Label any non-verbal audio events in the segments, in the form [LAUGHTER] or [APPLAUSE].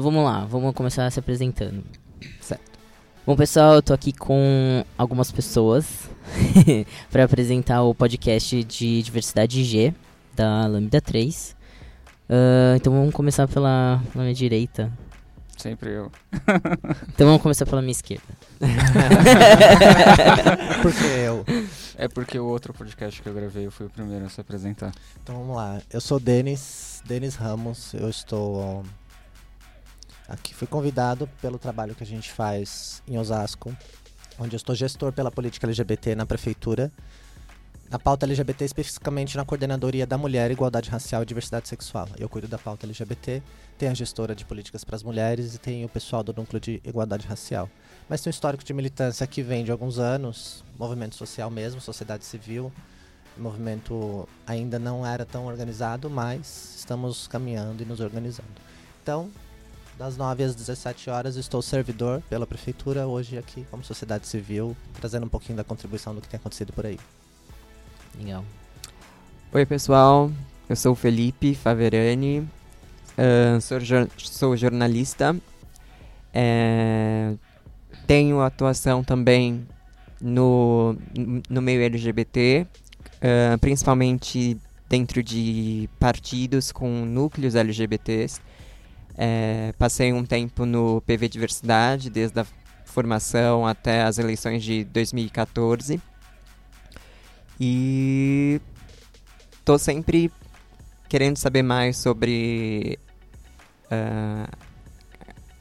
Então vamos lá, vamos começar se apresentando. Certo. Bom, pessoal, eu tô aqui com algumas pessoas [LAUGHS] para apresentar o podcast de diversidade G da Lambda 3. Uh, então vamos começar pela, pela minha direita. Sempre eu. [LAUGHS] Então vamos começar pela minha esquerda. [LAUGHS] Por que eu? É porque o outro podcast que eu gravei fui o primeiro a se apresentar. Então vamos lá. Eu sou Denis, Denis Ramos. Eu estou aqui. Fui convidado pelo trabalho que a gente faz em Osasco, onde eu estou gestor pela política LGBT na prefeitura. Na pauta LGBT, especificamente na coordenadoria da mulher, igualdade racial e diversidade sexual. Eu cuido da pauta LGBT, tem a gestora de políticas para as mulheres e tem o pessoal do núcleo de igualdade racial. Mas tem um histórico de militância que vem de alguns anos, movimento social mesmo, sociedade civil. O movimento ainda não era tão organizado, mas estamos caminhando e nos organizando. Então, das 9 às 17 horas, estou servidor pela prefeitura, hoje aqui como sociedade civil, trazendo um pouquinho da contribuição do que tem acontecido por aí. Legal. Oi, pessoal. Eu sou o Felipe Faverani. Uh, sou, jor sou jornalista. É, tenho atuação também no, no meio LGBT, uh, principalmente dentro de partidos com núcleos LGBTs. É, passei um tempo no PV Diversidade, desde a formação até as eleições de 2014. E tô sempre querendo saber mais sobre uh,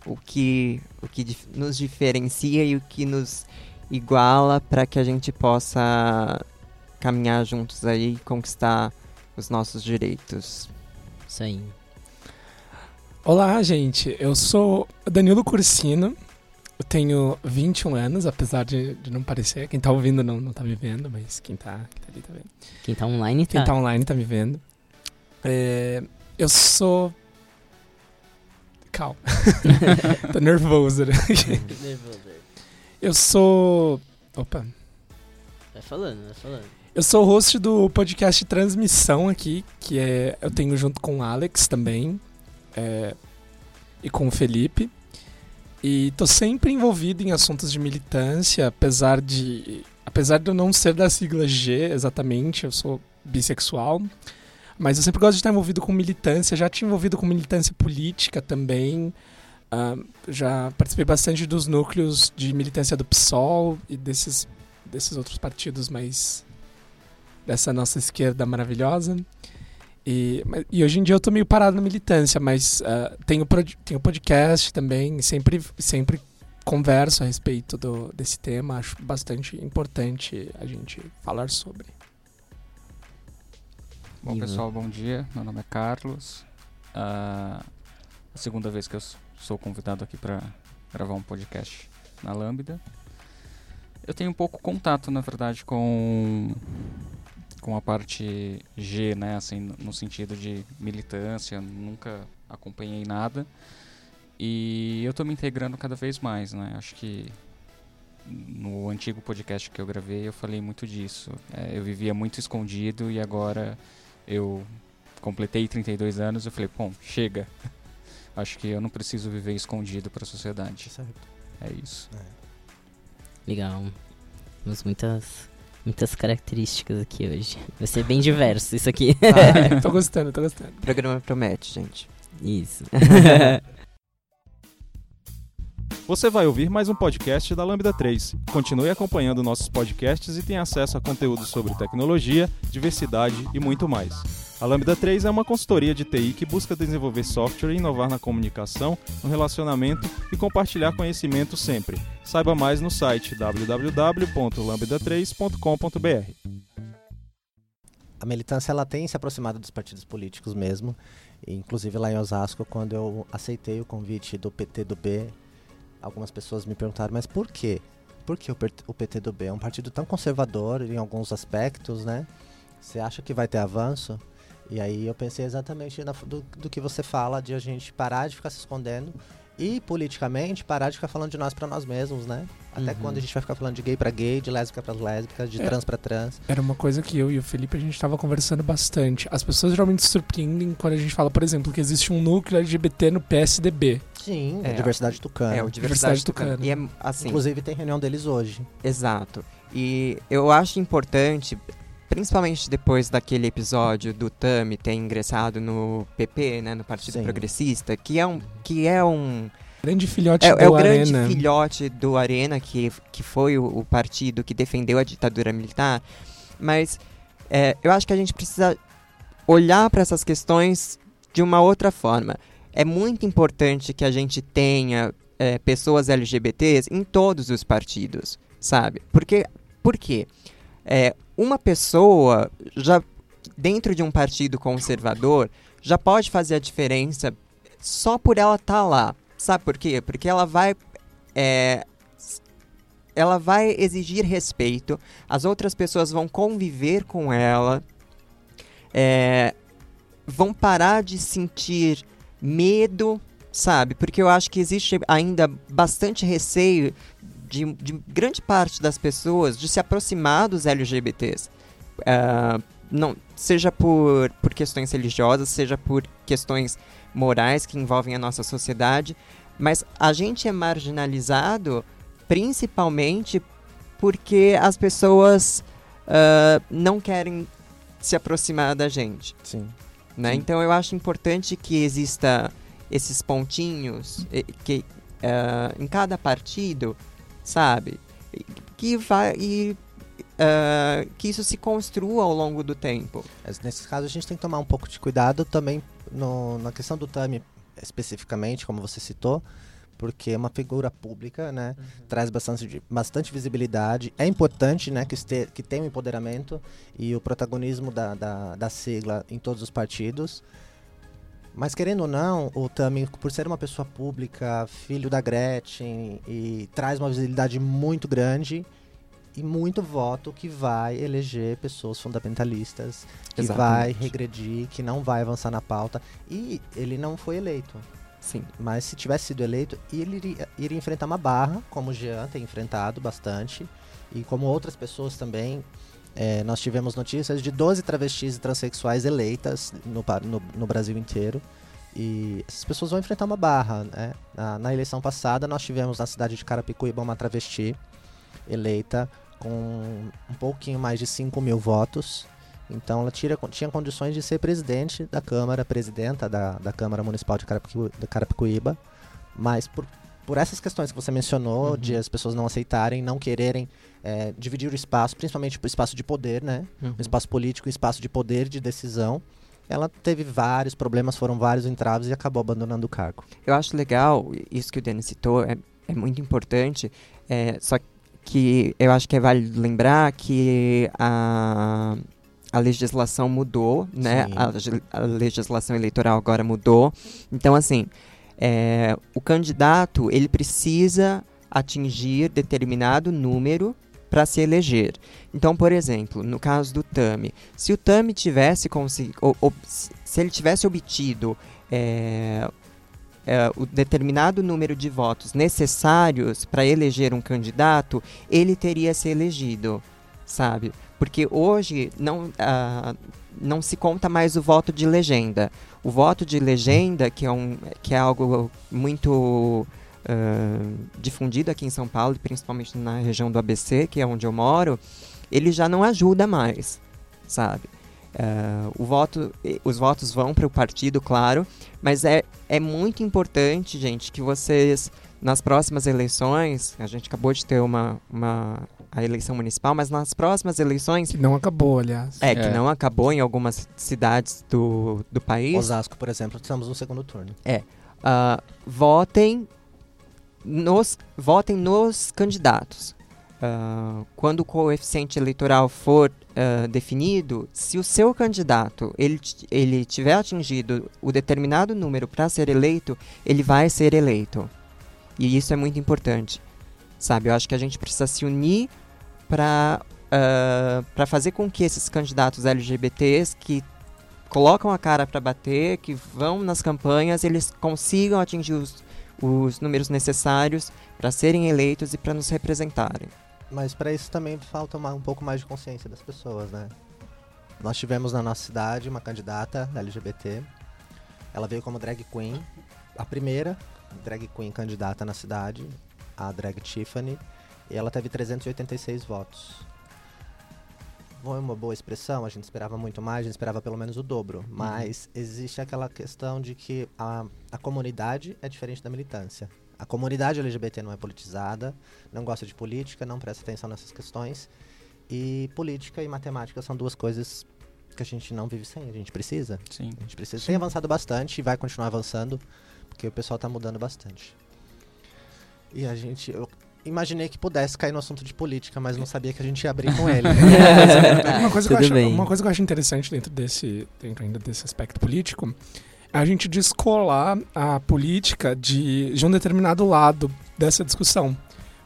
o que o que nos diferencia e o que nos iguala para que a gente possa caminhar juntos aí e conquistar os nossos direitos. Aí. Olá, gente. Eu sou Danilo Cursino. Eu tenho 21 anos, apesar de, de não parecer. Quem tá ouvindo não, não tá me vendo, mas quem tá, quem tá ali tá vendo. Quem tá online tá. Quem tá online tá me vendo. É, eu sou. Calma. [LAUGHS] Tô nervoso, né? Nervoso. [LAUGHS] Eu sou. Opa. Vai falando, vai falando. Eu sou o host do podcast Transmissão aqui, que é eu tenho junto com o Alex também é, e com o Felipe. E tô sempre envolvido em assuntos de militância, apesar de apesar de eu não ser da sigla G exatamente, eu sou bissexual, mas eu sempre gosto de estar envolvido com militância, já tinha envolvido com militância política também. Uh, já participei bastante dos núcleos de militância do PSOL e desses, desses outros partidos mais dessa nossa esquerda maravilhosa. E, e hoje em dia eu tô meio parado na militância, mas uh, tenho, tenho podcast também, sempre, sempre converso a respeito do, desse tema, acho bastante importante a gente falar sobre. Bom, pessoal, bom dia. Meu nome é Carlos. Uh, a segunda vez que eu sou convidado aqui para gravar um podcast na Lambda. Eu tenho um pouco contato, na verdade, com com a parte G, né, assim, no sentido de militância, nunca acompanhei nada. E eu estou me integrando cada vez mais, né? Acho que no antigo podcast que eu gravei eu falei muito disso. É, eu vivia muito escondido e agora eu completei 32 anos e falei, bom, chega. [LAUGHS] Acho que eu não preciso viver escondido para a sociedade. Certo. É isso. É. Legal. Temos muitas muitas características aqui hoje. Vai ser bem diverso isso aqui. [LAUGHS] Ah, [LAUGHS] tô gostando, tô gostando. O programa promete, gente. Isso. [LAUGHS] Você vai ouvir mais um podcast da Lambda 3. Continue acompanhando nossos podcasts e tenha acesso a conteúdos sobre tecnologia, diversidade e muito mais. A Lambda 3 é uma consultoria de TI que busca desenvolver software inovar na comunicação, no relacionamento e compartilhar conhecimento sempre. Saiba mais no site www.lambda3.com.br. A militância ela tem se aproximado dos partidos políticos mesmo, inclusive lá em Osasco, quando eu aceitei o convite do PT do B algumas pessoas me perguntaram, mas por quê? Por que o PTB é um partido tão conservador em alguns aspectos, né? Você acha que vai ter avanço? E aí eu pensei exatamente na, do, do, que você fala, de a gente parar de ficar se escondendo e politicamente parar de ficar falando de nós pra nós mesmos, né? Até Uhum. quando a gente vai ficar falando de gay pra gay, de lésbica pra lésbica, de É. trans pra trans. Era uma coisa que eu e o Felipe a gente tava conversando bastante. As pessoas geralmente se surpreendem quando a gente fala, por exemplo, que existe um núcleo LGBT no PSDB. Sim, É. a diversidade tucana. É, o Diversidade Diversidade Tucana. Tucana. E é, assim, Inclusive tem reunião deles hoje. Exato. E eu acho importante, principalmente depois daquele episódio do Tami ter ingressado no PP, né, no Partido Sim. Progressista, que é um que é um Grande filhote é, do é o grande Arena. filhote do Arena que que foi o, o partido que defendeu a ditadura militar, mas é, eu acho que a gente precisa olhar para essas questões de uma outra forma. É muito importante que a gente tenha é, pessoas LGBTs em todos os partidos, sabe? Porque, por quê? É, uma pessoa já dentro de um partido conservador já pode fazer a diferença só por ela estar lá. Sabe por quê? Porque ela vai é, ela vai exigir respeito, as outras pessoas vão conviver com ela, é, vão parar de sentir medo, sabe? Porque eu acho que existe ainda bastante receio de, de grande parte das pessoas de se aproximar dos LGBTs. Ah, não, seja por, por questões religiosas, seja por questões morais que envolvem a nossa sociedade, mas a gente é marginalizado principalmente porque as pessoas ah, não querem se aproximar da gente Sim. né? Então eu acho importante que exista esses pontinhos que ah, em cada partido, sabe, que vai e ah, que isso se construa ao longo do tempo. Mas Nesse caso, a gente tem que tomar um pouco de cuidado também no- na questão do Tami, especificamente, como você citou, porque é uma figura pública, né? Traz bastante, bastante visibilidade. É importante né, que, este, que tenha o empoderamento e o protagonismo da, da, da sigla em todos os partidos. Mas querendo ou não, o Tami, por ser uma pessoa pública, filho da Gretchen, e traz uma visibilidade muito grande e muito voto que vai eleger pessoas fundamentalistas, que vai Exatamente. regredir, que não vai avançar na pauta. E ele não foi eleito. Sim. Mas se tivesse sido eleito, ele iria, iria enfrentar uma barra, como o Jean tem enfrentado bastante, e como outras pessoas também. É, nós tivemos notícias de 12 travestis e transexuais eleitas no, no, no Brasil inteiro. E essas pessoas vão enfrentar uma barra. Né? Na, na eleição passada, nós tivemos na cidade de Carapicuíba uma travesti eleita com um pouquinho mais de 5 mil votos. Então ela tira, tinha condições de ser presidente da Câmara, presidenta da, da Câmara Municipal de Carapicu- de Carapicuíba, mas por, por essas questões que você mencionou, Uhum. de as pessoas não aceitarem, não quererem é, dividir o espaço, principalmente o espaço de poder, né? Uhum. O espaço político, o espaço de poder de decisão, ela teve vários problemas, foram vários entraves e acabou abandonando o cargo. Eu acho legal, isso que o Denis citou é, é muito importante, é, só que eu acho que é válido lembrar que a, a legislação mudou, né? A, a legislação eleitoral agora mudou. Então, assim, é, o candidato, ele precisa atingir determinado número para se eleger. Então, por exemplo, no caso do Tami, se o Tami tivesse conseguido, se ele tivesse obtido é, é, o determinado número de votos necessários para eleger um candidato, ele teria se elegido, sabe? Porque hoje não, ah, não se conta mais o voto de legenda. O voto de legenda, que é, um, que é algo muito ah, difundido aqui em São Paulo, e principalmente na região do ABC, que é onde eu moro, ele já não ajuda mais, sabe? Ah, o voto, os votos vão para o partido, claro, mas é, é muito importante, gente, que vocês, nas próximas eleições, a gente acabou de ter uma, uma a eleição municipal, mas nas próximas eleições, Que não acabou, aliás. é, que É. não acabou em algumas cidades do, do país, Osasco, por exemplo, estamos no segundo turno. ah, votem nos votem nos candidatos. Ah, quando o coeficiente eleitoral for ah, definido, se o seu candidato ele, ele tiver atingido o determinado número para ser eleito, ele vai ser eleito. E isso é muito importante. Sabe, eu acho que a gente precisa se unir para para fazer com que esses candidatos LGBTs que colocam a cara para bater, que vão nas campanhas, eles consigam atingir os, os números necessários para serem eleitos e para nos representarem. Mas para isso também falta uma- um pouco mais de consciência das pessoas, né? Nós tivemos na nossa cidade uma candidata LGBT. Ela veio como drag queen, a primeira drag queen candidata na cidade, a drag Tiffany, e ela teve 386 votos. Foi uma boa expressão, a gente esperava muito mais, a gente esperava pelo menos o dobro. Mas existe aquela questão de que a, a comunidade é diferente da militância. A comunidade LGBT não é politizada, não gosta de política, não presta atenção nessas questões. E política e matemática são duas coisas que a gente não vive sem, a gente precisa. Sim. A gente precisa. Tem avançado bastante e vai continuar avançando, porque o pessoal tá mudando bastante. E a gente. Eu imaginei que pudesse cair no assunto de política, mas não sabia que a gente ia abrir com [LAUGHS] ele. Uma coisa, que eu Tudo acho, uma coisa que eu acho interessante dentro desse, dentro ainda desse aspecto político é a gente descolar a política de, de um determinado lado dessa discussão.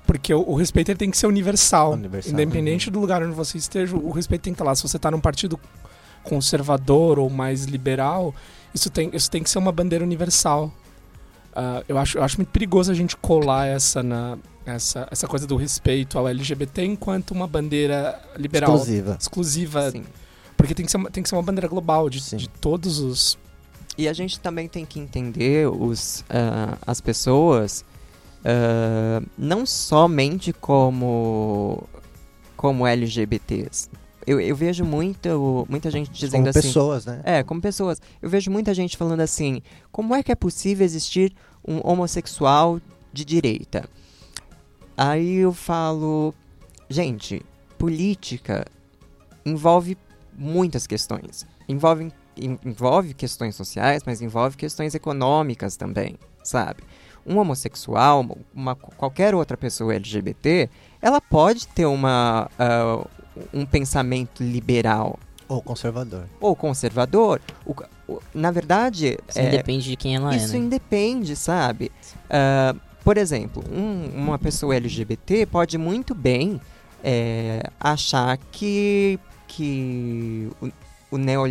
Porque o, o respeito ele tem que ser universal. Universal. Independente do lugar onde você esteja, o respeito tem que estar lá. Se você está num partido conservador ou mais liberal, isso tem, isso tem que ser uma bandeira universal. Ah, eu, acho, eu acho muito perigoso a gente colar essa, na, essa, essa coisa do respeito ao LGBT enquanto uma bandeira liberal Exclusiva. exclusiva, Sim. porque tem que ser uma, tem que ser uma bandeira global de, Sim. de todos os. E a gente também tem que entender os, ah, as pessoas ah, não somente como, como LGBTs. Eu, eu vejo muito, muita gente dizendo Como assim. pessoas, né? É, como pessoas. Eu vejo muita gente falando assim: como é que é possível existir um homossexual de direita? Aí eu falo, gente, política envolve muitas questões. Envolve, en- envolve questões sociais, mas envolve questões econômicas também, sabe? Um homossexual, uma, qualquer outra pessoa LGBT, ela pode ter uma, ah, um pensamento liberal, Ou conservador. ou conservador. O o- na verdade, Isso é, depende de quem ela isso é, né? independe, sabe? Ah, por exemplo, um- uma pessoa LGBT pode muito bem é, achar que, que o, o neo,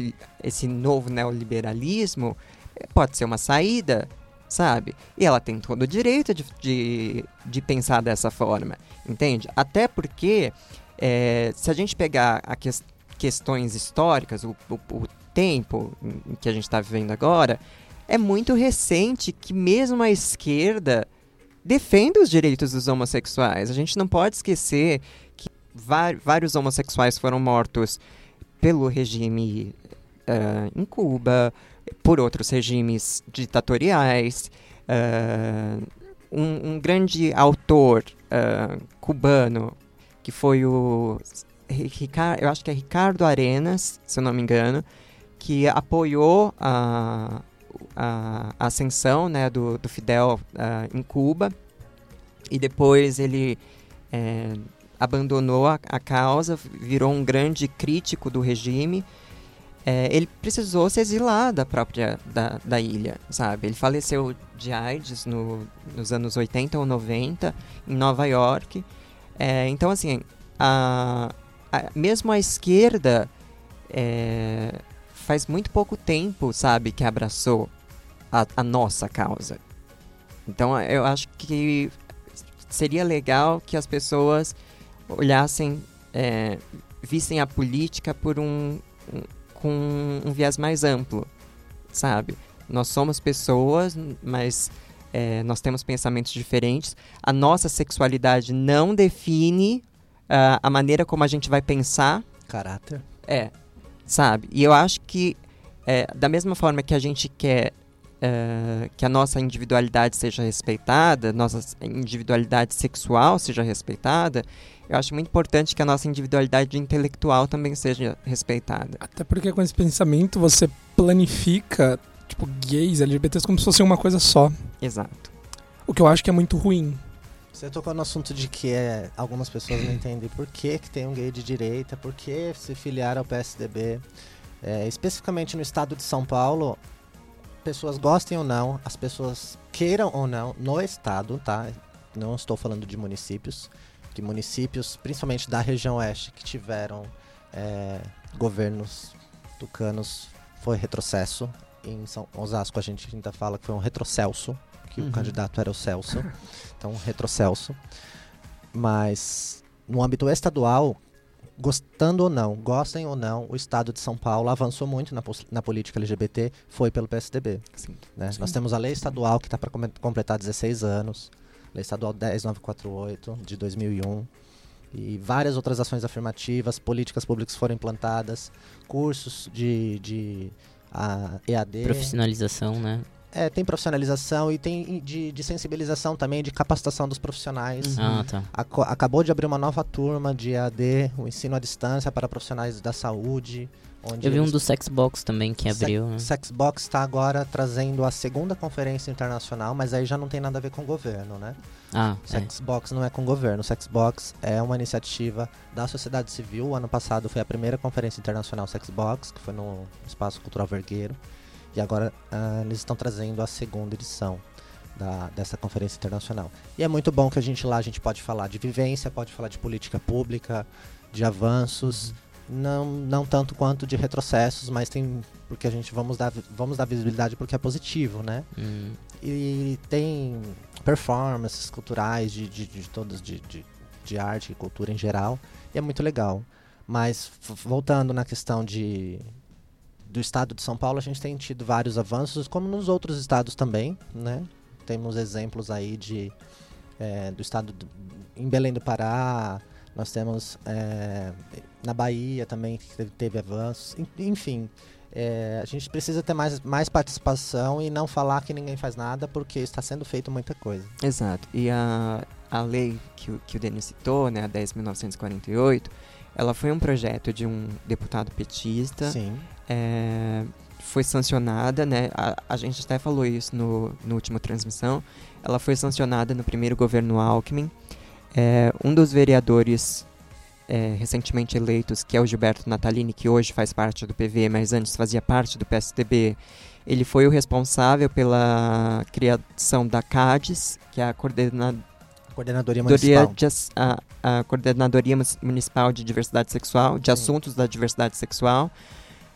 esse novo neoliberalismo eh, pode ser uma saída, sabe? E ela tem todo o direito de, de, de pensar dessa forma, entende? Até porque, eh, se a gente pegar a ques- questões históricas, o, o, o tempo em que a gente está vivendo agora, é muito recente que mesmo a esquerda defende os direitos dos homossexuais. A gente não pode esquecer que vários homossexuais foram mortos pelo regime ah, em Cuba, por outros regimes ditatoriais. ah, um, um grande autor ah, cubano, que foi o. Rica- eu acho que é Ricardo Arenas, se eu não me engano, que apoiou a, a ascensão né, do, do Fidel ah, em Cuba e depois ele eh, abandonou a, a causa, virou um grande crítico do regime. Eh, ele precisou se exilar da própria da, da ilha, sabe? Ele faleceu de AIDS no, nos anos 80 ou 90 em Nova York. Eh, então, assim, a, a- mesmo a esquerda eh, faz muito pouco tempo, sabe, que abraçou a, a nossa causa. Então eu acho que seria legal que as pessoas olhassem, é, vissem a política por um, um- com um viés mais amplo, sabe? Nós somos pessoas, mas é, nós temos pensamentos diferentes. A nossa sexualidade não define ah, a maneira como a gente vai pensar Caráter. é, sabe? E eu acho que, é, da mesma forma que a gente quer é, que a nossa individualidade seja respeitada, nossa individualidade sexual seja respeitada, eu acho muito importante que a nossa individualidade intelectual também seja respeitada. Até porque com esse pensamento você planifica, tipo, gays, LGBTs como se fosse uma coisa só. Exato. O que eu acho que é muito ruim. Você tocou no assunto de que é, algumas pessoas não entendem por que, que tem um gay de direita, por que se filiar ao PSDB. É, especificamente no estado de São Paulo, pessoas gostem ou não, as pessoas queiram ou não, no estado, tá? Não estou falando de municípios, que municípios, principalmente da região oeste, que tiveram é, governos tucanos, foi retrocesso. Em São Osasco a gente ainda fala que foi um retrocesso, que Uhum. o candidato era o Celso, [LAUGHS] então retrocelso. Mas no âmbito estadual, gostando ou não, gostem ou não, o estado de São Paulo avançou muito na, na política LGBT, foi pelo PSDB. Sim. né? Nós temos a lei estadual que está para completar 16 anos, lei estadual 10948 de 2001 e várias outras ações afirmativas, políticas públicas foram implantadas, cursos de, de a, EAD. Profissionalização, né? É, tem profissionalização e tem de, de sensibilização também, de capacitação dos profissionais. Uhum. Ah, tá. Aco- acabou de abrir uma nova turma de EAD, o ensino à distância para profissionais da saúde. Onde Eu vi um do Sexbox também que Se- abriu, né? Sexbox está agora trazendo a segunda conferência internacional, mas aí já não tem nada a ver com o governo, né? Ah, é. Sexbox não é com o governo. O Sexbox é uma iniciativa da sociedade civil. O ano passado foi a primeira conferência internacional Sexbox, que foi no Espaço Cultural Vergueiro. E agora ah, eles estão trazendo a segunda edição da, dessa conferência internacional. E é muito bom que a gente lá a gente pode falar de vivência, pode falar de política pública, de avanços, não, não tanto quanto de retrocessos, mas tem porque a gente vamos dar vamos dar visibilidade porque é positivo, né? Hum, e tem performances culturais de, de, de todas de, de, de arte e cultura em geral e é muito legal mas voltando na questão de do estado de São Paulo a gente tem tido vários avanços como nos outros estados também né temos exemplos aí de é, do estado do, em Belém do Pará nós temos é, na Bahia também teve, teve avanços En- enfim é, a gente precisa ter mais, mais participação e não falar que ninguém faz nada, porque está sendo feito muita coisa. Exato. E a, a lei que, que o Denis citou, né, a 10.948, ela foi um projeto de um deputado petista. Sim. é, foi sancionada, né? A, a gente até falou isso no, no último transmissão. Ela foi sancionada no primeiro governo Alckmin. É, um dos vereadores é, recentemente eleitos, que é o Gilberto Natalini, que hoje faz parte do PV, mas antes fazia parte do PSDB, ele foi o responsável pela criação da CADES, que é a Coordenadoria Coordenadoria Municipal. de a, a Coordenadoria Municipal de Diversidade Sexual, de Sim. Assuntos da Diversidade Sexual.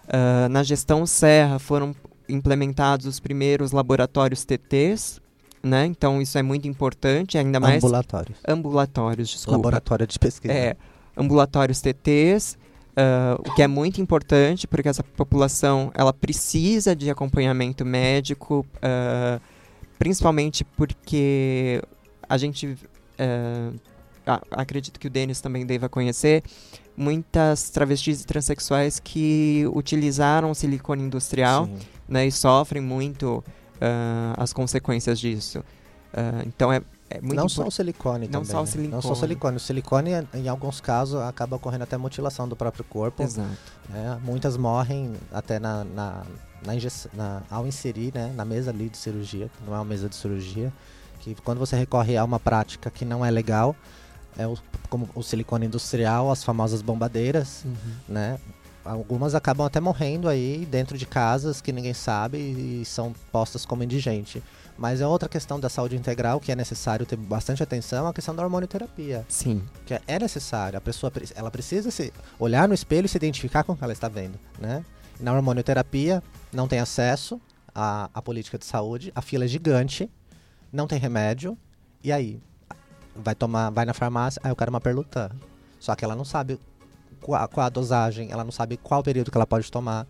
Ah, na gestão Serra foram implementados os primeiros laboratórios TTs, né? Então isso é muito importante, ainda mais Ambulatórios. ambulatórios, desculpa. Laboratório de pesquisa. É, ambulatórios TTs, ah, o que é muito importante porque essa população ela precisa de acompanhamento médico, ah, principalmente porque a gente a- acredito que o Denis também deva conhecer muitas travestis e transexuais que utilizaram silicone industrial Sim. né, e sofrem muito ah, as consequências disso. Ah, então é, é muito não só o silicone Não também. só o né? Não só o silicone. silicone. O silicone, em alguns casos, acaba ocorrendo até mutilação do próprio corpo. Exato. né? Muitas morrem até na, na, na, na- ao inserir né? na mesa ali de cirurgia, que não é uma mesa de cirurgia, que quando você recorre a uma prática que não é legal, é o, como o silicone industrial, as famosas bombadeiras, né? Algumas acabam até morrendo aí dentro de casas que ninguém sabe e são postas como indigente. Mas é outra questão da saúde integral que é necessário ter bastante atenção, a questão da hormonioterapia, Sim. que é- é necessário. A pessoa ela precisa se olhar no espelho e se identificar com o que ela está vendo, né? Na hormonioterapia não tem acesso à, à política de saúde, a fila é gigante, não tem remédio. E aí vai tomar, vai na farmácia, aí eu quero uma perlutã. Só que ela não sabe qual, qual a dosagem, ela não sabe qual período que ela pode tomar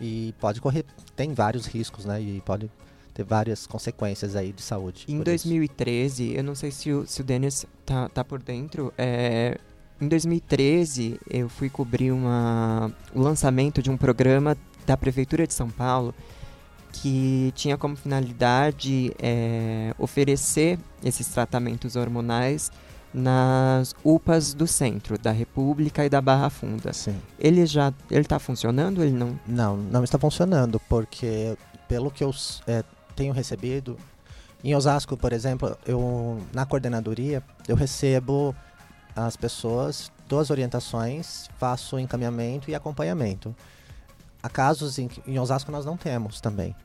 e pode correr, tem vários riscos, né? E pode ter várias consequências aí de saúde. Em por isso. 2013, eu não sei se o, se o Dennis tá, tá por dentro, é, em 2013 eu fui cobrir uma, o lançamento de um programa da Prefeitura de São Paulo que tinha como finalidade é, oferecer esses tratamentos hormonais nas UPAs do centro, da República e da Barra Funda. Sim. Ele já ele está funcionando? Ele não? Não, não está funcionando, porque pelo que eu eh, tenho recebido, em Osasco, por exemplo, eu na coordenadoria, eu recebo as pessoas, dou as orientações, faço encaminhamento e acompanhamento. Há casos em em Osasco nós não temos também.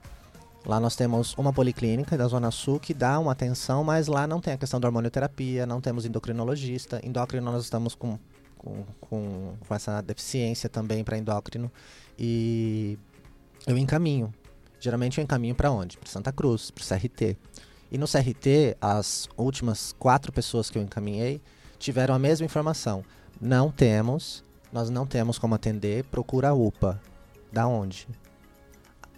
Lá nós temos uma policlínica da Zona Sul que dá uma atenção, mas lá não tem a questão da hormonioterapia, não temos endocrinologista. Endócrino nós estamos com, com, com, com essa deficiência também para endócrino. E eu encaminho. Geralmente eu encaminho para onde? Para Santa Cruz, para CRT. E no CRT, as últimas quatro pessoas que eu encaminhei tiveram a mesma informação. Não temos, nós não temos como atender, procura a UPA. Da onde?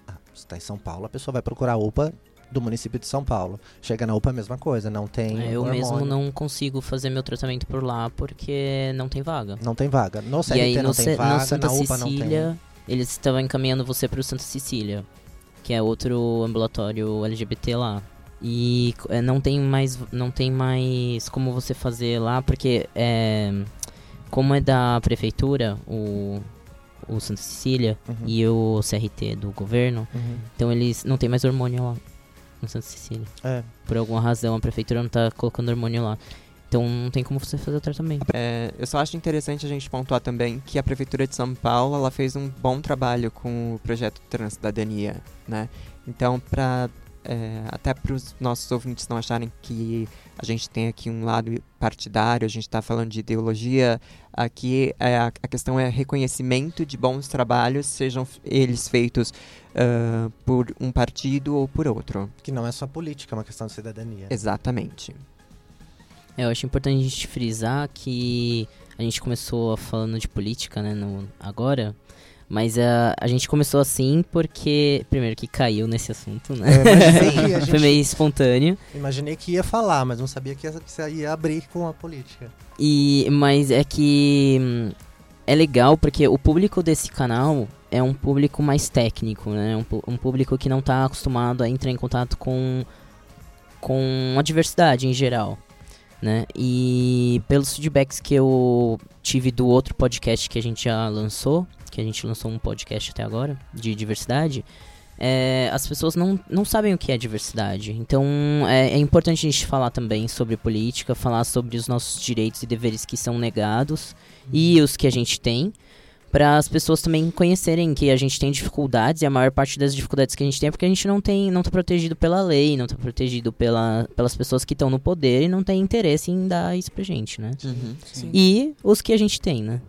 Ah, você está em São Paulo, a pessoa vai procurar a UPA do município de São Paulo. Chega na UPA, a mesma coisa, não tem. É, eu hormônio. mesmo não consigo fazer meu tratamento por lá porque não tem vaga. Não tem vaga. No CRT e aí não no, tem no vaga, Santa na UPA Cecília, eles estavam encaminhando você pro Santa Cecília, que é outro ambulatório LGBT lá. E é, não tem mais não tem mais como você fazer lá, porque é, como é da prefeitura, o, o Santa Cecília. Uhum. e o CRT do governo, Uhum. então eles não tem mais hormônio lá no Santa Cecília. É. Por alguma razão a prefeitura não tá colocando hormônio lá. Então não tem como você fazer o tratamento. É, eu só acho interessante a gente pontuar também que a Prefeitura de São Paulo ela fez um bom trabalho com o projeto Transcidadania, né? Então, para até para os nossos ouvintes não acharem que a gente tem aqui um lado partidário, a gente está falando de ideologia, aqui é, a, a questão é reconhecimento de bons trabalhos, sejam eles feitos ah, por um partido ou por outro. Que não é só política, é uma questão de cidadania. Exatamente. É, eu acho importante a gente frisar que a gente começou falando de política, né, no, agora, mas a a gente começou assim porque, primeiro, que caiu nesse assunto, né? Que a [LAUGHS] Foi gente- meio espontâneo. Imaginei que ia falar, mas não sabia que ia, que ia abrir com a política. E, mas é que hum, é legal porque o público desse canal é um público mais técnico, né? Um, pu- um público que não está acostumado a entrar em contato com, com a diversidade em geral, né? E pelos feedbacks que eu tive do outro podcast que a gente já lançou, que a gente lançou um podcast até agora, de diversidade, é, as pessoas não, não sabem o que é diversidade. Então é, é importante a gente falar também sobre política, falar sobre os nossos direitos e deveres que são negados e os que a gente tem, para as pessoas também conhecerem que a gente tem dificuldades e a maior parte das dificuldades que a gente tem é porque a gente não tem, não tá protegido pela lei, não tá protegido pela, pelas pessoas que estão no poder e não tem interesse em dar isso pra gente, né? Uhum. Sim. E os que a gente tem, né?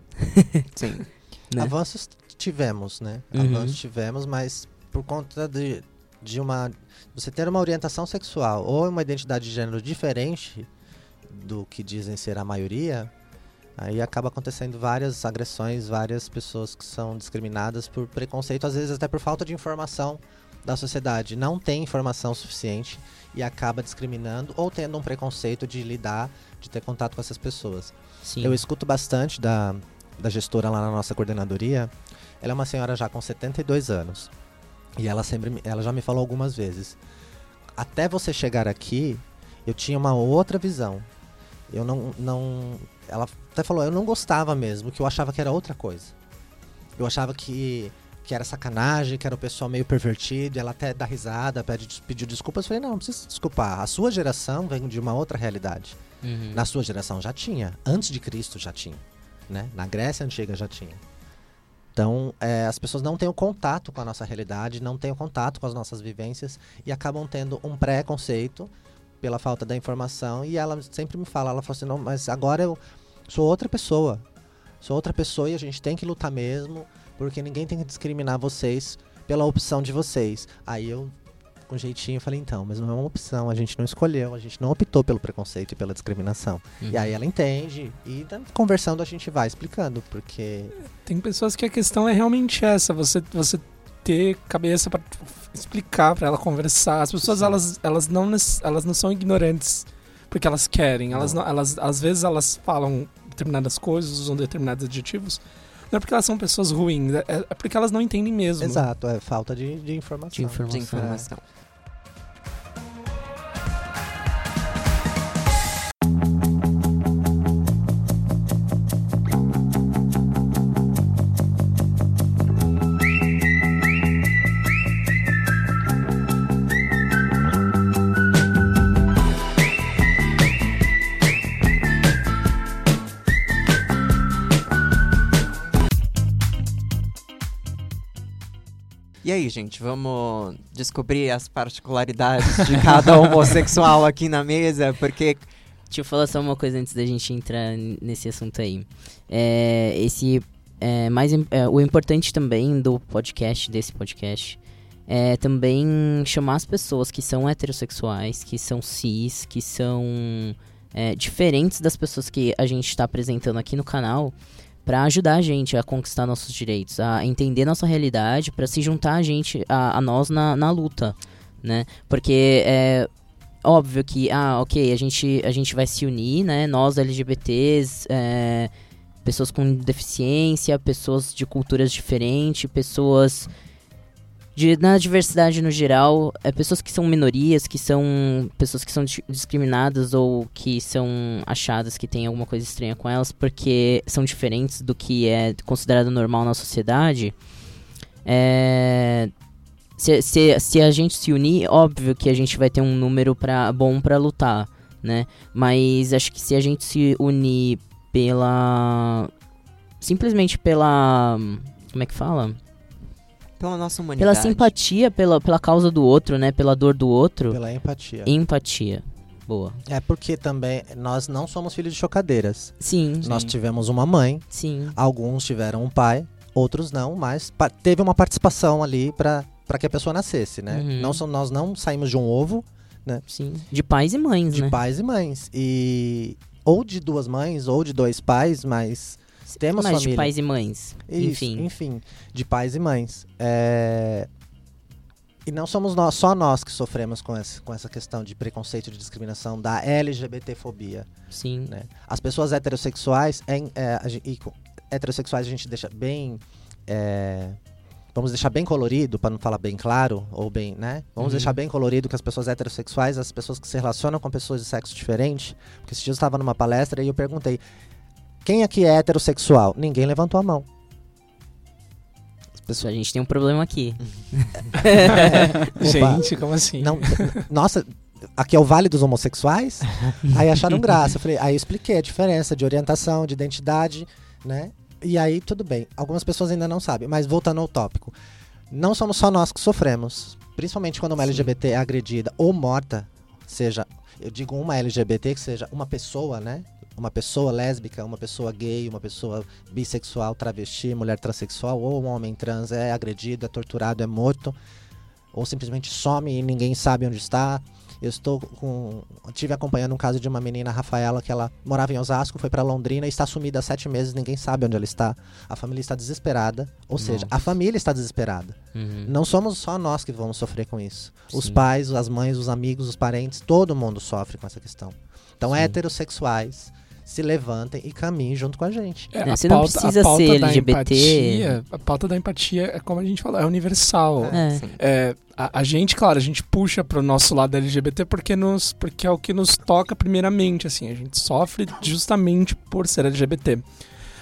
Sim. [LAUGHS] Né? Avanços tivemos, né? Uhum. Avanços tivemos, mas por conta de, de uma. Você ter uma orientação sexual ou uma identidade de gênero diferente do que dizem ser a maioria, aí acaba acontecendo várias agressões, várias pessoas que são discriminadas por preconceito, às vezes até por falta de informação da sociedade. Não tem informação suficiente e acaba discriminando ou tendo um preconceito de lidar, de ter contato com essas pessoas. Sim. Eu escuto bastante da, da gestora lá na nossa coordenadoria. Ela é uma senhora já com 72 anos. E ela sempre me- ela já me falou algumas vezes. Até você chegar aqui, eu tinha uma outra visão. Eu não não ela até falou, eu não gostava mesmo, que eu achava que era outra coisa. Eu achava que que era sacanagem, que era o pessoal meio pervertido, ela até dá risada, pede, pediu desculpas. Eu falei, não, não precisa se desculpar. A sua geração vem de uma outra realidade. Uhum. Na sua geração já tinha. Antes de Cristo já tinha. Né? Na Grécia Antiga já tinha. Então, é, as pessoas não têm o contato com a nossa realidade, não têm o contato com as nossas vivências e acabam tendo um preconceito pela falta da informação. E ela sempre me fala, ela fala assim, não, mas agora eu sou outra pessoa. Sou outra pessoa e a gente tem que lutar mesmo, porque ninguém tem que discriminar vocês pela opção de vocês. Aí eu, com jeitinho, falei, então, mas não é uma opção, a gente não escolheu, a gente não optou pelo preconceito e pela discriminação. Uhum. E aí ela entende, e tá conversando a gente vai explicando, porque Tem pessoas que a questão é realmente essa, você, você ter cabeça tipo, explicar, pra ela conversar. As pessoas, Sim. elas, elas, não, elas não são ignorantes porque elas querem. Elas, Não. não, elas, às vezes elas falam determinadas coisas, usam determinados adjetivos. Não é porque elas são pessoas ruins, é, é porque elas não entendem mesmo. exato, é falta de, de informação. De informação. De informação. E gente, vamos descobrir as particularidades de cada [LAUGHS] homossexual aqui na mesa, porque Deixa eu falar só uma coisa antes da gente entrar nesse assunto aí. É, esse é, mais é, o importante também do podcast desse podcast é também chamar as pessoas que são heterossexuais, que são cis, que são é, diferentes das pessoas que a gente está apresentando aqui no canal, para ajudar a gente a conquistar nossos direitos, a entender nossa realidade, para se juntar a gente, a, a nós na, na luta, né? Porque é óbvio que, ah, ok, a gente, a gente vai se unir, né? Nós LGBTs, é, pessoas com deficiência, pessoas de culturas diferentes, pessoas de, na diversidade no geral, é, pessoas que são minorias, que são pessoas que são discriminadas ou que são achadas que tem alguma coisa estranha com elas porque são diferentes do que é considerado normal na sociedade. É, se, se, se a gente se unir, óbvio que a gente vai ter um número pra, bom para lutar, né? Mas acho que se a gente se unir pela. simplesmente pela. como é que fala? Pela nossa humanidade. Pela simpatia, pela, pela causa do outro, né? Pela dor do outro. Pela empatia. Empatia. Boa. É porque também nós não somos filhos de chocadeiras. Sim. Nós tivemos uma mãe. Sim. Alguns tiveram um pai, outros não, mas teve uma participação ali para que a pessoa nascesse, né? Uhum. Não, são- nós não saímos de um ovo, né? Sim. De pais e mães, De né? pais e mães. E ou de duas mães ou de dois pais, mas temos Mas família. de pais e mães. Isso, Enfim. enfim, de pais e mães. É, E não somos nós, só nós que sofremos com essa, com essa questão de preconceito de discriminação da LGBTfobia. Sim. Né? As pessoas heterossexuais, em, é, a e heterossexuais a gente deixa bem. é, vamos deixar bem colorido, para não falar bem claro, ou bem, né? Vamos Uhum. deixar bem colorido que as pessoas heterossexuais, as pessoas que se relacionam com pessoas de sexo diferente. Porque esse dia eu estava numa palestra e eu perguntei: quem aqui é heterossexual? Ninguém levantou a mão. As A pessoas, gente tem um problema aqui. [LAUGHS] Gente, como assim? Não, nossa, aqui é o Vale dos Homossexuais? [LAUGHS] aí acharam graça. Eu falei, aí eu expliquei a diferença de orientação, de identidade, né? E aí, tudo bem. Algumas pessoas ainda não sabem, mas voltando ao tópico. Não somos só nós que sofremos. Principalmente quando uma LGBT é agredida ou morta, seja, eu digo uma LGBT, que seja uma pessoa, né? Uma pessoa lésbica, uma pessoa gay, uma pessoa bissexual, travesti, mulher transexual, ou um homem trans é agredido, é torturado, é morto ou simplesmente some e ninguém sabe onde está. Eu estou com. Tive acompanhando um caso de uma menina, Rafaela, que ela morava em Osasco, foi para Londrina e está sumida há sete meses, ninguém sabe onde ela está. A família está desesperada. Ou seja, a família está desesperada. Uhum. Não somos só nós que vamos sofrer com isso. Os Sim. pais, as mães, os amigos, os parentes, todo mundo sofre com essa questão. Então, Sim. heterossexuais se levantem e caminhem junto com a gente. É, a você não pauta- a precisa pauta ser da LGBT. empatia- a pauta da empatia é como a gente falou, é universal. É. Sim. É, a, a gente, claro, a gente puxa pro nosso lado LGBT porque, nos, porque é o que nos toca primeiramente, assim, a gente sofre justamente por ser LGBT.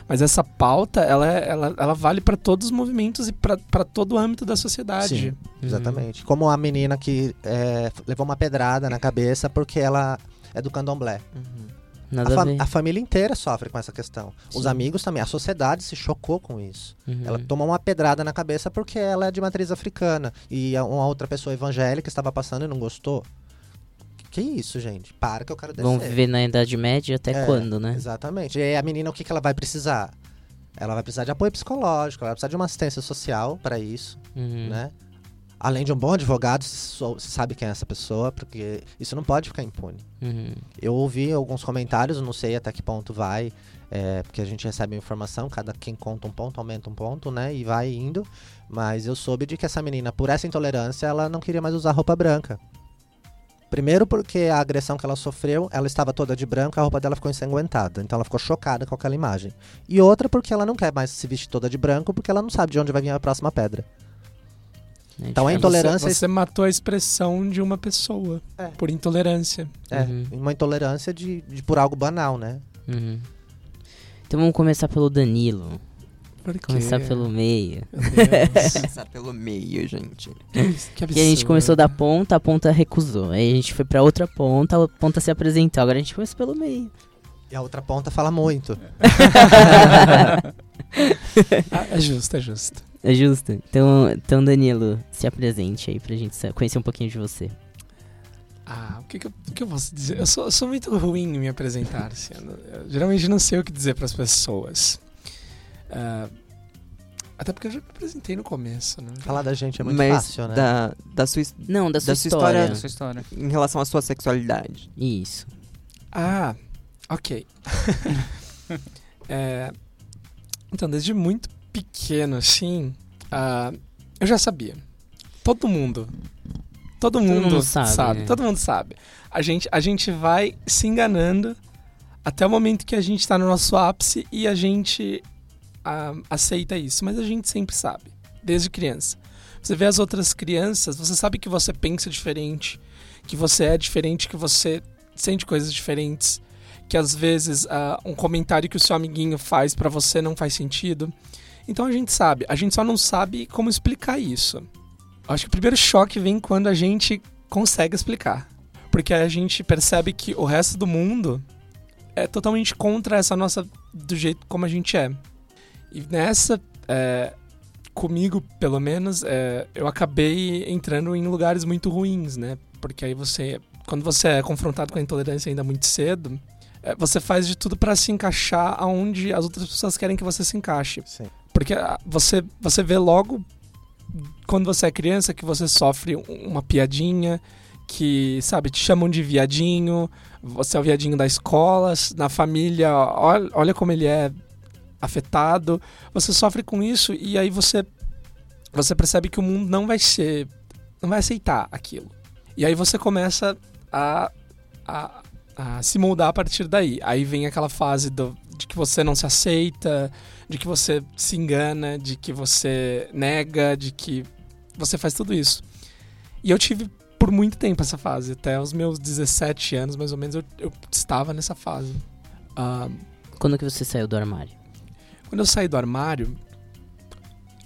Mas essa pauta, ela, é- ela, ela vale para todos os movimentos e para todo o âmbito da sociedade. Sim. Uhum. Exatamente. Como a menina que é, levou uma pedrada na cabeça porque ela é do candomblé. Uhum. A, Nada a, fa- a família inteira sofre com essa questão. Os Sim. amigos também. A sociedade se chocou com isso. Uhum. Ela tomou uma pedrada na cabeça porque ela é de matriz africana. E uma outra pessoa evangélica estava passando e não gostou. Que isso, gente? Para que eu quero descer. Vão viver na Idade Média até É, quando, né? Exatamente. E aí a menina, o que, que ela vai precisar? Ela vai precisar de apoio psicológico, ela vai precisar de uma assistência social para isso, Uhum. né? Além de um bom advogado, sou- se sabe quem é essa pessoa, porque isso não pode ficar impune. Uhum. Eu ouvi alguns comentários, não sei até que ponto vai, é, porque a gente recebe informação, cada quem conta um ponto, aumenta um ponto, né? E vai indo. Mas eu soube de que essa menina, por essa intolerância, ela não queria mais usar roupa branca. Primeiro porque a agressão que ela sofreu, ela estava toda de branco, a roupa dela ficou ensanguentada. Então ela ficou chocada com aquela imagem. E outra porque ela não quer mais se vestir toda de branco, porque ela não sabe de onde vai vir a próxima pedra. É Então a difícil. intolerância- Você, você matou a expressão de uma pessoa É. por intolerância. É, Uhum. uma intolerância de, de por algo banal, né? Uhum. Então vamos começar pelo Danilo. Por quê? Começar pelo meio. [LAUGHS] Começar pelo meio, gente. que Que a gente absurdo. começou da ponta, a ponta recusou. Aí a gente foi pra outra ponta, a ponta se apresentou. Agora a gente começa pelo meio. E a outra ponta fala muito. [LAUGHS] Ah, é justo, é justo. É justo? Então, então, Danilo, se apresente aí pra gente conhecer um pouquinho de você. Ah, o que, que, eu, o que eu posso dizer? Eu sou, eu sou muito ruim em me apresentar. assim, eu, eu geralmente não sei o que dizer para as pessoas. Ah, Até porque eu já me apresentei no começo, né? Falar da gente é muito Mas fácil, né? da, da sua, Não, da sua Da sua história. história- Essa história. em relação à sua sexualidade. Isso. Ah, ok. [LAUGHS] É, então, desde muito pequeno, assim, ah, eu já sabia. Todo mundo. Todo mundo, mundo sabe, né? Todo mundo sabe. A gente, a gente vai se enganando até o momento que a gente tá no nosso ápice e a gente ah, aceita isso. Mas a gente sempre sabe, desde criança. Você vê as outras crianças, você sabe que você pensa diferente, que você é diferente, que você sente coisas diferentes, que às vezes ah, um comentário que o seu amiguinho faz pra você não faz sentido. Então a gente sabe, a gente só não sabe como explicar isso. Acho que o primeiro choque vem quando a gente consegue explicar. Porque a gente percebe que o resto do mundo é totalmente contra essa nossa do jeito como a gente é. E nessa, é, comigo pelo menos, é, eu acabei entrando em lugares muito ruins, né? Porque aí você, quando você é confrontado com a intolerância ainda muito cedo, é, você faz de tudo pra se encaixar aonde as outras pessoas querem que você se encaixe. Sim. Porque ah, você, você vê logo, quando você é criança, que você sofre um- uma piadinha, que, sabe, te chamam de viadinho, você é o viadinho da escola, na família, olha, olha como ele é afetado. Você sofre com isso e aí você, você percebe que o mundo não vai ser, não vai aceitar aquilo. E aí você começa a, a, a se moldar a partir daí. Aí vem aquela fase do, de que você não se aceita, de que você se engana, de que você nega, de que você faz tudo isso. E eu tive por muito tempo essa fase, até os meus 17 anos mais ou menos eu, eu estava nessa fase. Ah, Quando que você saiu do armário? quando eu saí do armário,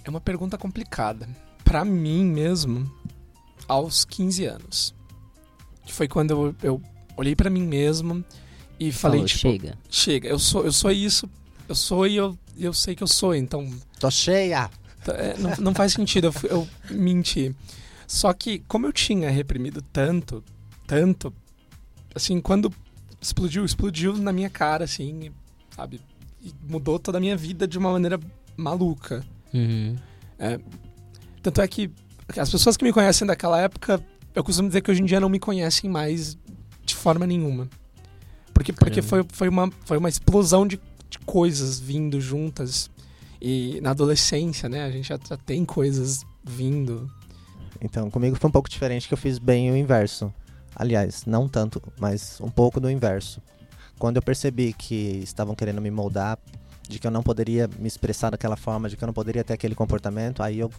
é uma pergunta complicada. Pra mim mesmo, aos 15 anos. Que foi quando eu, eu olhei pra mim mesmo e falei, Falou, tipo, chega. chega, eu sou, eu sou isso, eu sou e eu, eu sei que eu sou, então Tô cheia! É, não, não faz sentido eu, eu mentir. Só que, como eu tinha reprimido tanto, tanto, assim, quando explodiu, explodiu na minha cara, assim, sabe? E mudou toda a minha vida de uma maneira maluca. Uhum. Tanto é que as pessoas que me conhecem daquela época, eu costumo dizer que hoje em dia não me conhecem mais de forma nenhuma. Porque, porque foi, Caramba. foi, uma, foi uma explosão de, de coisas vindo juntas. E na adolescência, né, a gente já, já tem coisas vindo. Então, comigo foi um pouco diferente, que eu fiz bem o inverso. Aliás, não tanto, mas um pouco do inverso. Quando eu percebi que estavam querendo me moldar, de que eu não poderia me expressar daquela forma, de que eu não poderia ter aquele comportamento, aí eu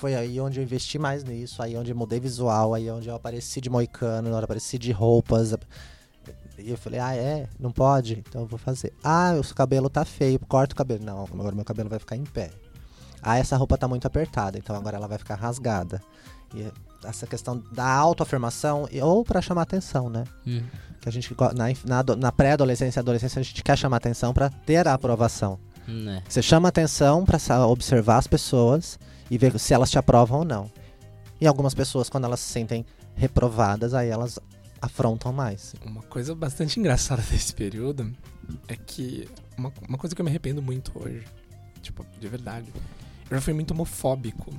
foi aí onde eu investi mais nisso, aí onde eu mudei visual, aí onde eu apareci de moicano, eu apareci de roupas. E eu falei, ah, é? Não pode? Então eu vou fazer. Ah, o cabelo tá feio, corta o cabelo. Não, agora meu cabelo vai ficar em pé. Ah, essa roupa tá muito apertada, então agora ela vai ficar rasgada. E essa questão da autoafirmação, ou pra chamar atenção, né? Uhum. Que a gente, na, na, na pré-adolescência e adolescência, a gente quer chamar atenção pra ter a aprovação. Né? Você chama atenção pra sa- observar as pessoas e ver se elas te aprovam ou não. E algumas pessoas, quando elas se sentem reprovadas, aí elas afrontam mais. Uma coisa bastante engraçada desse período é que uma, uma coisa que eu me arrependo muito hoje, tipo, de verdade, eu já fui muito homofóbico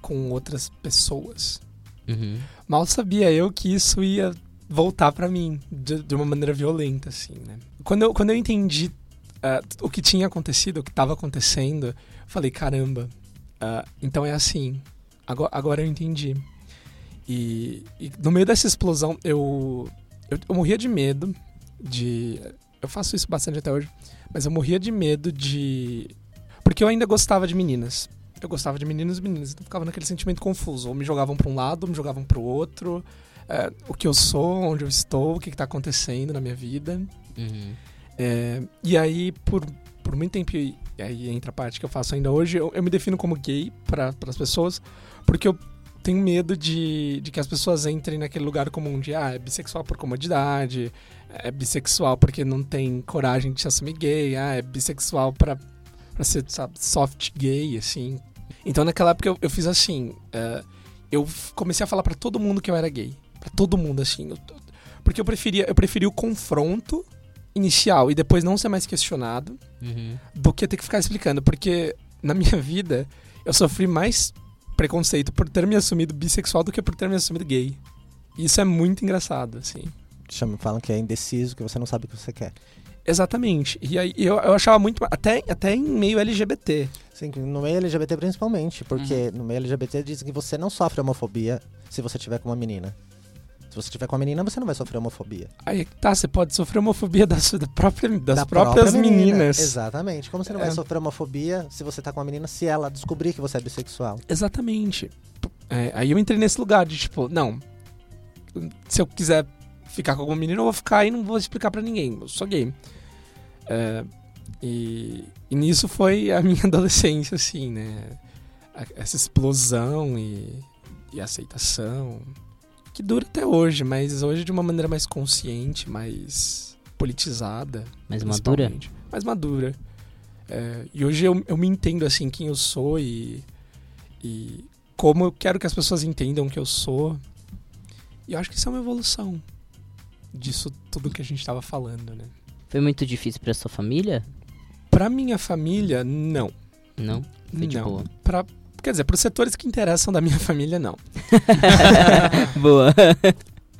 com outras pessoas. Uhum. Mal sabia eu que isso ia voltar pra mim de, de uma maneira violenta, assim, né? Quando eu, quando eu entendi ah, o que tinha acontecido, o que estava acontecendo, falei, caramba, ah, então é assim. Agora, agora eu entendi. E, e no meio dessa explosão, eu, eu, eu morria de medo de. Eu faço isso bastante até hoje, mas eu morria de medo de. Porque eu ainda gostava de meninas. Eu gostava de meninos e meninas, então eu ficava naquele sentimento confuso. Ou me jogavam pra um lado, ou me jogavam pro outro. É, o que eu sou, onde eu estou, o que, que tá acontecendo na minha vida. Uhum. É, e aí, por, por muito tempo, e aí entra a parte que eu faço ainda hoje, eu, eu me defino como gay para as pessoas, porque eu tenho medo de, de que as pessoas entrem naquele lugar comum de, ah, é bissexual por comodidade, é bissexual porque não tem coragem de se assumir gay, ah, é bissexual para pra ser, sabe, soft gay, assim. Então, naquela época, eu, eu fiz assim, é, eu comecei a falar para todo mundo que eu era gay. Pra todo mundo, assim. eu- porque eu preferia, eu preferia o confronto inicial e depois não ser mais questionado Uhum. do que ter que ficar explicando. Porque na minha [LAUGHS] vida, eu sofri mais preconceito por ter me assumido bissexual do que por ter me assumido gay. Isso é muito engraçado, assim. Chama, falam que é indeciso, que você não sabe o que você quer. Exatamente. E aí eu, eu achava muito. Até, até em meio LGBT. Sim, no meio LGBT principalmente, porque no meio LGBT dizem que você não sofre homofobia se você tiver com uma menina. Se você tiver com uma menina, você não vai sofrer homofobia. Aí tá, você pode sofrer homofobia das, da própria, das Da próprias própria menina. meninas. Exatamente. Como você não É. vai sofrer homofobia se você tá com uma menina se ela descobrir que você é bissexual? Exatamente. É, aí eu entrei nesse lugar de tipo, não. Se eu quiser ficar com alguma menina, eu vou ficar e não vou explicar pra ninguém. Eu sou gay. É, e, e nisso foi a [LAUGHS] minha adolescência, assim, né? A- Essa explosão e, e aceitação. Que dura até hoje, mas hoje de uma maneira mais consciente, mais politizada. Mais madura? Mais madura. É, e hoje eu, eu me entendo assim quem eu sou e, e como eu quero que as pessoas entendam que eu sou. E eu acho que isso é uma evolução disso tudo que a gente tava falando, né? Foi muito difícil pra sua família? Pra minha família, não. Não? Foi de não. boa. Pra, quer dizer, pros setores que interessam da minha [LAUGHS] família, não. [LAUGHS] boa.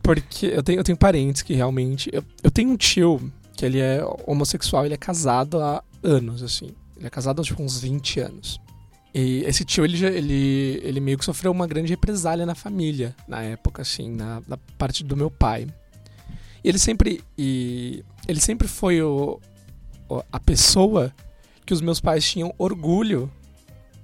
Porque eu tenho, eu tenho parentes que realmente. Eu, eu tenho um tio que ele é homossexual, ele é casado há anos, assim. Ele é casado há tipo, uns 20 anos. E esse tio, ele, ele, ele meio que sofreu uma grande represália na família, na época, assim, na, na parte do meu pai. E ele sempre. E ele sempre foi o- a pessoa que os meus pais tinham orgulho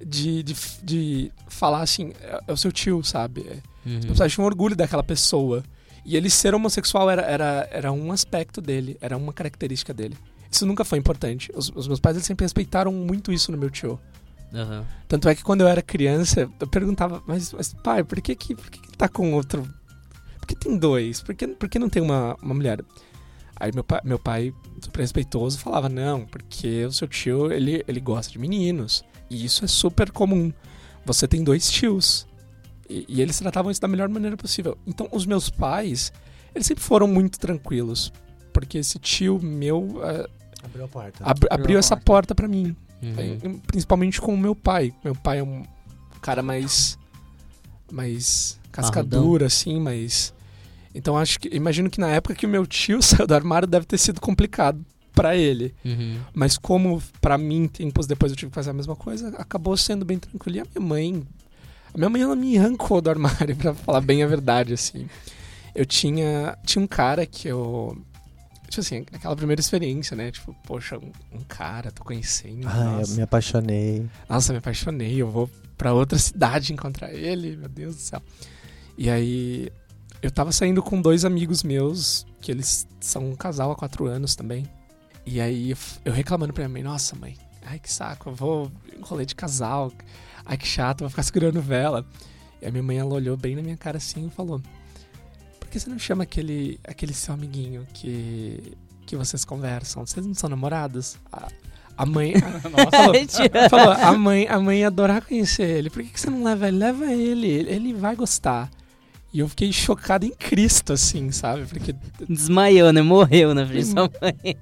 de, de, de falar assim: é, é o seu tio, sabe? É, Uhum. os meus pais tinham orgulho daquela pessoa. E ele ser homossexual era, era, era um aspecto dele, era uma característica dele. Isso nunca foi importante. Os, os meus pais eles sempre respeitaram muito isso no meu tio. Aham. Tanto é que quando eu era criança, eu perguntava, mas, mas pai, por que que, por que que tá com outro... Por que tem dois? Por que, por que não tem uma, uma mulher? Aí meu pai, meu pai, super respeitoso, falava, não, porque o seu tio, ele, ele gosta de meninos. E isso é super comum. Você tem dois tios. E, e eles tratavam isso da melhor maneira possível. Então, os meus pais, eles sempre foram muito tranquilos. Porque esse tio meu eh, Abriu a porta. ab- abriu a essa porta. porta pra mim. Uhum. Principalmente com o meu pai. Meu pai é um cara mais. mais. cascadura, assim, mas. Então acho que. Imagino que na época que o meu tio [LAUGHS] saiu do armário deve ter sido complicado pra ele. Uhum. Mas como pra mim, tempos depois eu tive que fazer a mesma coisa, acabou sendo bem tranquilo. E a minha mãe. A minha mãe, ela me arrancou do armário, [LAUGHS] pra falar bem a verdade, assim. Eu tinha. Tinha um cara que eu. Tipo assim, aquela primeira experiência, né? Tipo, poxa, um, um cara, tô conhecendo. Nossa. eu me apaixonei. Nossa, me apaixonei, eu vou pra outra cidade encontrar ele, meu Deus do céu. E aí, eu tava saindo com dois amigos meus, que eles são um casal há quatro anos também. E aí, eu reclamando pra minha mãe, nossa mãe, ai que saco, eu vou em rolê de casal, ai que chato, vou ficar segurando vela. E a minha mãe, ela olhou bem na minha cara assim e falou, por que você não chama aquele, aquele seu amiguinho que, que vocês conversam? Vocês não são namorados? A, a mãe... [LAUGHS] [LAUGHS] Nossa, Falou, a mãe, a mãe ia adorar conhecer ele. Por que, que você não leva ele? Leva ele, ele vai gostar. E eu fiquei chocado em Cristo, assim, sabe? Porque, Desmaiou, né? Morreu na frente da Hum. sua mãe.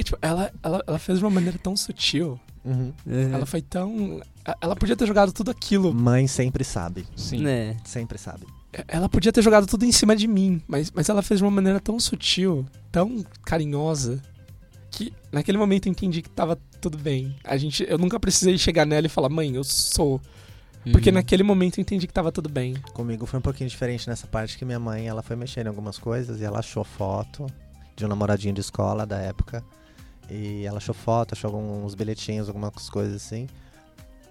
Porque, tipo, ela, ela, ela fez de uma maneira tão sutil. Uhum. Ela foi tão. Ela podia ter jogado tudo aquilo. Mãe sempre sabe. sim. Né? Sempre sabe. Ela podia ter jogado tudo em cima de mim. Mas, mas ela fez de uma maneira tão sutil, tão carinhosa, que naquele momento eu entendi que tava tudo bem. A gente, eu nunca precisei chegar nela e falar, mãe, eu sou. Porque Uhum. naquele momento eu entendi que tava tudo bem. Comigo foi um pouquinho diferente nessa parte que minha mãe, ela foi mexendo em algumas coisas e ela achou foto de um namoradinho de escola da época. E ela achou foto, achou alguns bilhetinhos, algumas coisas assim.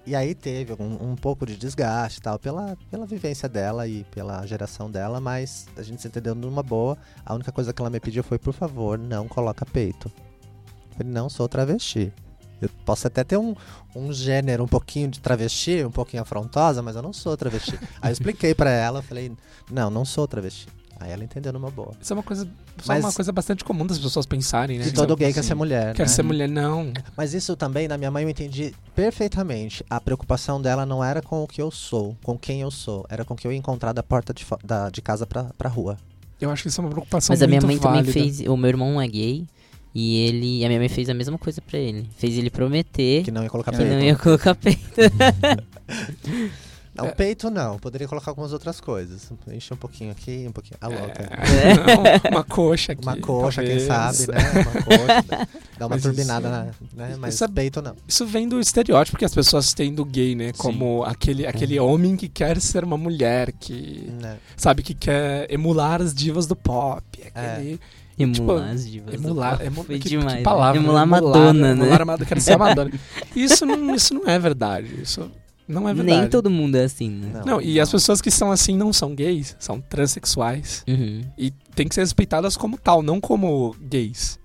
E aí teve um, um pouco de desgaste e tal, pela, pela vivência dela e pela geração dela, mas a gente se entendeu numa boa. A única coisa que ela me pediu foi, por favor, não coloca peito. Eu falei, não sou travesti. Eu posso até ter um, um gênero um pouquinho de travesti, um pouquinho afrontosa, mas eu não sou travesti. Aí eu expliquei pra ela, falei, não, não sou travesti. Aí ela entendeu numa boa. Isso é uma coisa, Mas- uma coisa bastante comum das pessoas pensarem, né? Que Tipo, todo gay quer sim. ser mulher. Quer né? ser mulher, não. Mas isso também, na minha mãe, eu entendi perfeitamente. A preocupação dela não era com o que eu sou, com quem eu sou. Era com o que eu ia encontrar da porta de, da, de casa pra, pra rua. Eu acho que isso é uma preocupação Mas a minha mãe válida. também fez. O meu irmão é gay. E ele. A minha mãe fez a mesma coisa pra ele. Fez ele prometer Que não ia colocar que peito. não ia colocar peito. [LAUGHS] Não, peito não. Poderia colocar algumas outras coisas. Encher um pouquinho aqui, um pouquinho. A louca. [LAUGHS] Não, uma [LAUGHS] coxa aqui. Uma coxa, quem talvez. sabe, né? Uma [LAUGHS] coxa. Dá uma Mas turbinada, isso- na, né? Mas isso é- peito não. Isso vem do estereótipo que as pessoas têm do gay, né? Como aquele, aquele homem que quer ser uma mulher, que Né? sabe que quer emular as divas do pop. É. Aquele Emular as divas. emular, do- emu- Foi que, demais. que né? palavra, Emular né? Madonna, né? Emular a Madonna, quero ser a Madonna. Isso não, isso não é verdade. Isso não é verdade. Nem todo mundo é assim, né? Não. Não, e as pessoas que são assim não são gays, são transexuais. Uhum. E tem que ser respeitadas como tal, não como gays.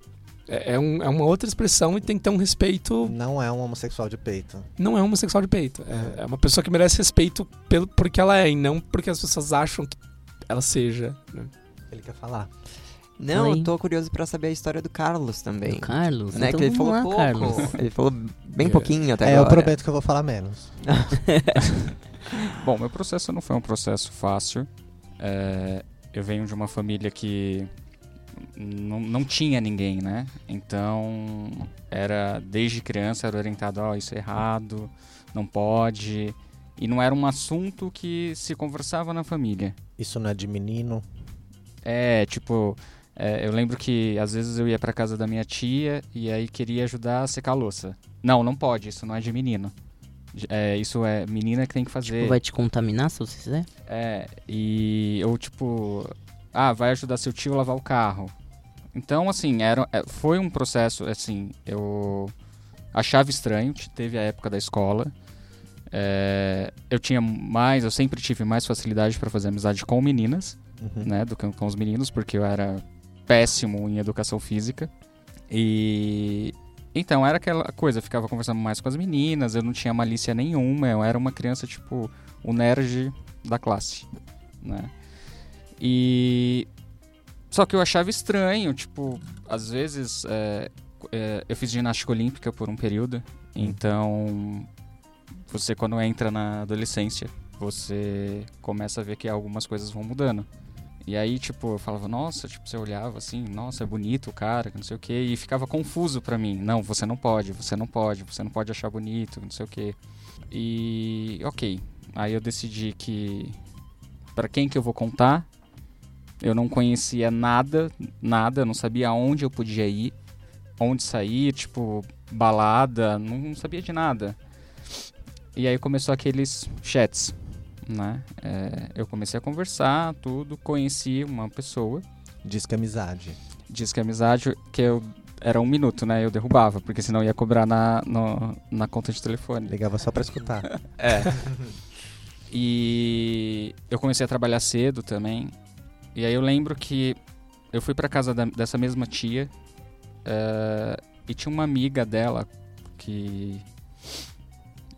É, é um- é uma outra expressão e tem que ter um respeito. Não é um homossexual de peito. Não é homossexual de peito. É, é uma pessoa que merece respeito pelo, porque ela é, e não porque as pessoas acham que ela seja. né? Ele quer falar. Não, Oi. eu tô curioso pra saber a história do Carlos também. O Carlos? Né, então que ele vamos falou lá, pouco. Carlos. Ele falou bem É. pouquinho até É, eu agora. prometo que eu vou falar menos. [LAUGHS] Bom, meu processo não foi um processo fácil. É, eu venho de uma família que não, não tinha ninguém, né? Então, era desde criança era orientado, ó, isso é errado, não pode. E não era um assunto que se conversava na família. Isso não é de menino. É, tipo, é, eu lembro que às vezes eu ia pra casa da minha tia e aí queria ajudar a secar a louça. Não, não pode, isso não é de menino. É, isso é menina que tem que fazer. Tipo, vai te contaminar se você quiser? É, e ou tipo, ah, vai ajudar seu tio a lavar o carro. Então, assim, era, é, foi um processo, assim, eu achava estranho, teve a época da escola. É, eu tinha mais, eu sempre tive mais facilidade para fazer amizade com meninas, Uhum. né, do que com os meninos, porque eu era péssimo em educação física. E então era aquela coisa, eu ficava conversando mais com as meninas, eu não tinha malícia nenhuma, eu era uma criança tipo o nerd da classe, né? E só que eu achava estranho, tipo, às vezes é, é, eu fiz ginástica olímpica por um período, então você quando entra na adolescência, você começa a ver que algumas coisas vão mudando. E aí, tipo, eu falava, nossa, tipo, você olhava assim, nossa, é bonito o cara, que não sei o quê, e ficava confuso pra mim. Não, você não pode, você não pode, você não pode achar bonito, não sei o quê. E, ok. Aí eu decidi que pra quem que eu vou contar? Eu não conhecia nada, nada, não sabia aonde eu podia ir, onde sair, tipo, balada, não sabia de nada. E aí começou aqueles chats, né? É, eu comecei a conversar, tudo, conheci uma pessoa, Diz que é amizade. disse que a amizade, que eu era um minuto, né? Eu derrubava, porque senão ia cobrar na, no- na conta de telefone. Ligava só pra escutar. [LAUGHS] É. E eu comecei a trabalhar cedo também. E aí eu lembro que eu fui pra casa da- dessa mesma tia eh, e tinha uma amiga dela que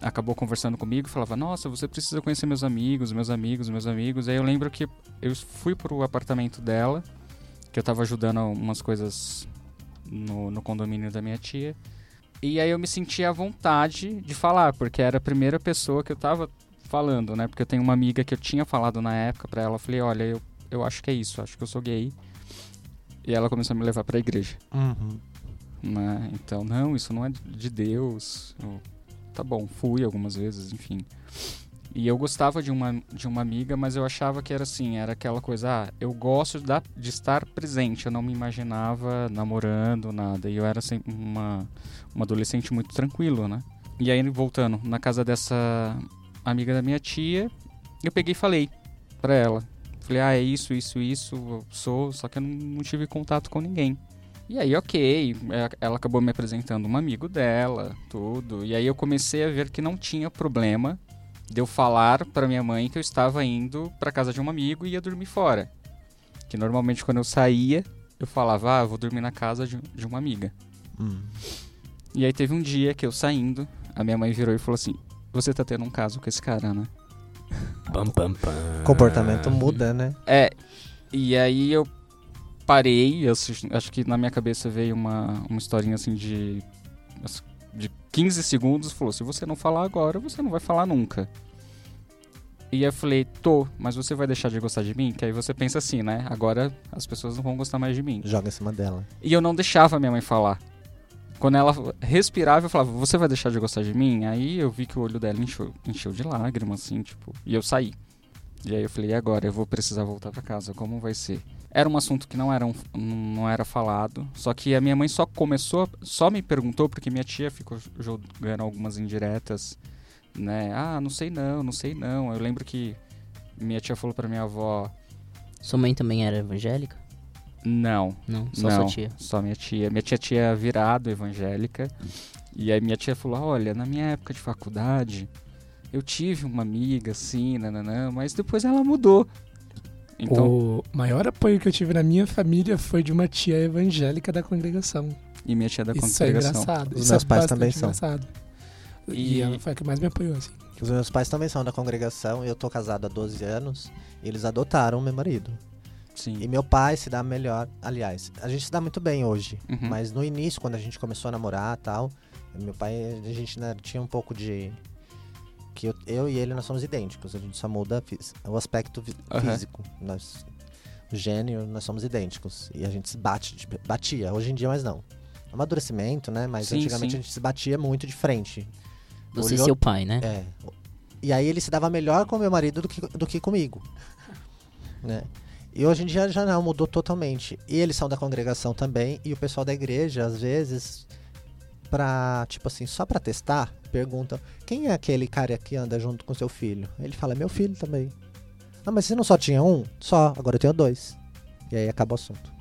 acabou conversando comigo falava: Nossa, você precisa conhecer meus amigos, meus amigos, meus amigos. Aí eu lembro que eu fui pro apartamento dela, que eu tava ajudando umas coisas no, no condomínio da minha tia. E aí eu me senti à vontade de falar, porque era a primeira pessoa que eu tava falando, né? Porque eu tenho uma amiga que eu tinha falado na época pra ela, falei, olha, eu, eu acho que é isso, acho que eu sou gay. E ela começou a me levar pra igreja, Uhum. né? Então, não, isso não é de Deus. Eu, tá bom, fui algumas vezes, enfim. E eu gostava de uma, de uma amiga, mas eu achava que era assim, era aquela coisa, ah, eu gosto da, de estar presente, eu não me imaginava namorando, nada. E eu era sempre uma, uma adolescente muito tranquilo, né? E aí, voltando, na casa dessa amiga da minha tia, eu peguei e falei pra ela. Falei, ah, é isso, isso, isso, eu sou, só que eu não, não tive contato com ninguém. E aí, ok, é, ela acabou me apresentando um amigo dela, tudo. E aí eu comecei a ver que não tinha problema de eu falar pra minha mãe que eu estava indo pra casa de um amigo e ia dormir fora. Que normalmente quando eu saía, eu falava, ah, vou dormir na casa de, de uma amiga. Hum. E aí teve um dia que eu saindo, a minha mãe virou e falou assim: Você tá tendo um caso com esse cara, né? Pam, pam, pam. Comportamento muda, né? É. E aí eu parei, assisti- acho que na minha cabeça veio uma, uma historinha assim de. de 15 segundos, falou: se você não falar agora, você não vai falar nunca. E eu falei, tô, mas você vai deixar de gostar de mim? Que aí você pensa assim, né? Agora as pessoas não vão gostar mais de mim. Joga em cima dela. E eu não deixava minha mãe falar. Quando ela respirava, eu falava, você vai deixar de gostar de mim? Aí eu vi que o olho dela encheu, encheu de lágrimas, assim, tipo, e eu saí. E aí eu falei, e agora? Eu vou precisar voltar pra casa, como vai ser? Era um assunto que não era, um, não era falado, só que a minha mãe só começou, só me perguntou, porque minha tia ficou jogando algumas indiretas, né? Ah, não sei não, não sei não. Eu lembro que minha tia falou pra minha avó... Sua mãe também era evangélica? Não, Não, só não, sua tia. Só minha tia. Minha tia tinha virado evangélica. E aí minha tia falou: Olha, na minha época de faculdade, eu tive uma amiga assim, nananã, mas depois ela mudou. Então, O maior apoio que eu tive na minha família foi de uma tia evangélica da congregação. e minha tia da Isso é congregação. engraçado. Os Isso meus é pais também são. engraçado. E... E- ela foi a que mais me apoiou, assim. Os meus pais também são da congregação, eu tô casado há 12 anos, e eles adotaram meu marido. Sim. E meu pai se dá melhor, aliás, a gente se dá muito bem hoje, Uhum. mas no início, quando a gente começou a namorar e tal, meu pai, a gente né, tinha um pouco de... Que eu, eu e ele, nós somos idênticos, a gente só muda o aspecto Aham. físico. Nós, o gênio, nós somos idênticos, e a gente se bate, batia, hoje em dia mais não. Amadurecimento, né, mas Sim, antigamente sim. a gente se batia muito de frente. Você e seu pai, né? É. E aí ele se dava melhor com meu marido do que, do que comigo. [LAUGHS] Né? E hoje em dia já não, mudou totalmente. E eles são da congregação também, e o pessoal da igreja, às vezes, pra, tipo assim, só pra testar, perguntam, quem é aquele cara que anda junto com seu filho? Ele fala, meu filho também. Ah, mas você não só tinha um? Só, agora eu tenho dois. E aí acaba o assunto.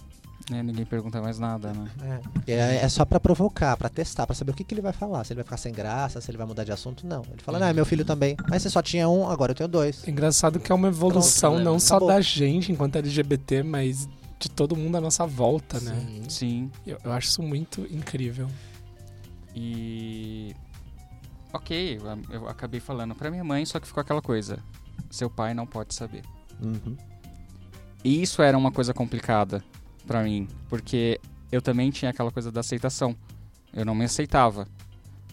É, ninguém pergunta mais nada, né? E é, é só pra provocar, pra testar, pra saber o que, que ele vai falar. Se ele vai ficar sem graça, se ele vai mudar de assunto, não. Ele fala, não, é meu filho também. Mas você só tinha um, agora eu tenho dois. É engraçado que é uma evolução Pronto, não né? só Acabou. da gente enquanto LGBT, mas de todo mundo à nossa volta, né? Sim. Sim. Eu, eu acho isso muito incrível. E. Ok, eu- acabei falando pra minha mãe, só que ficou aquela coisa: seu pai não pode saber. Uhum. E isso era uma coisa complicada pra mim, porque eu também tinha aquela coisa da aceitação. Eu não me aceitava,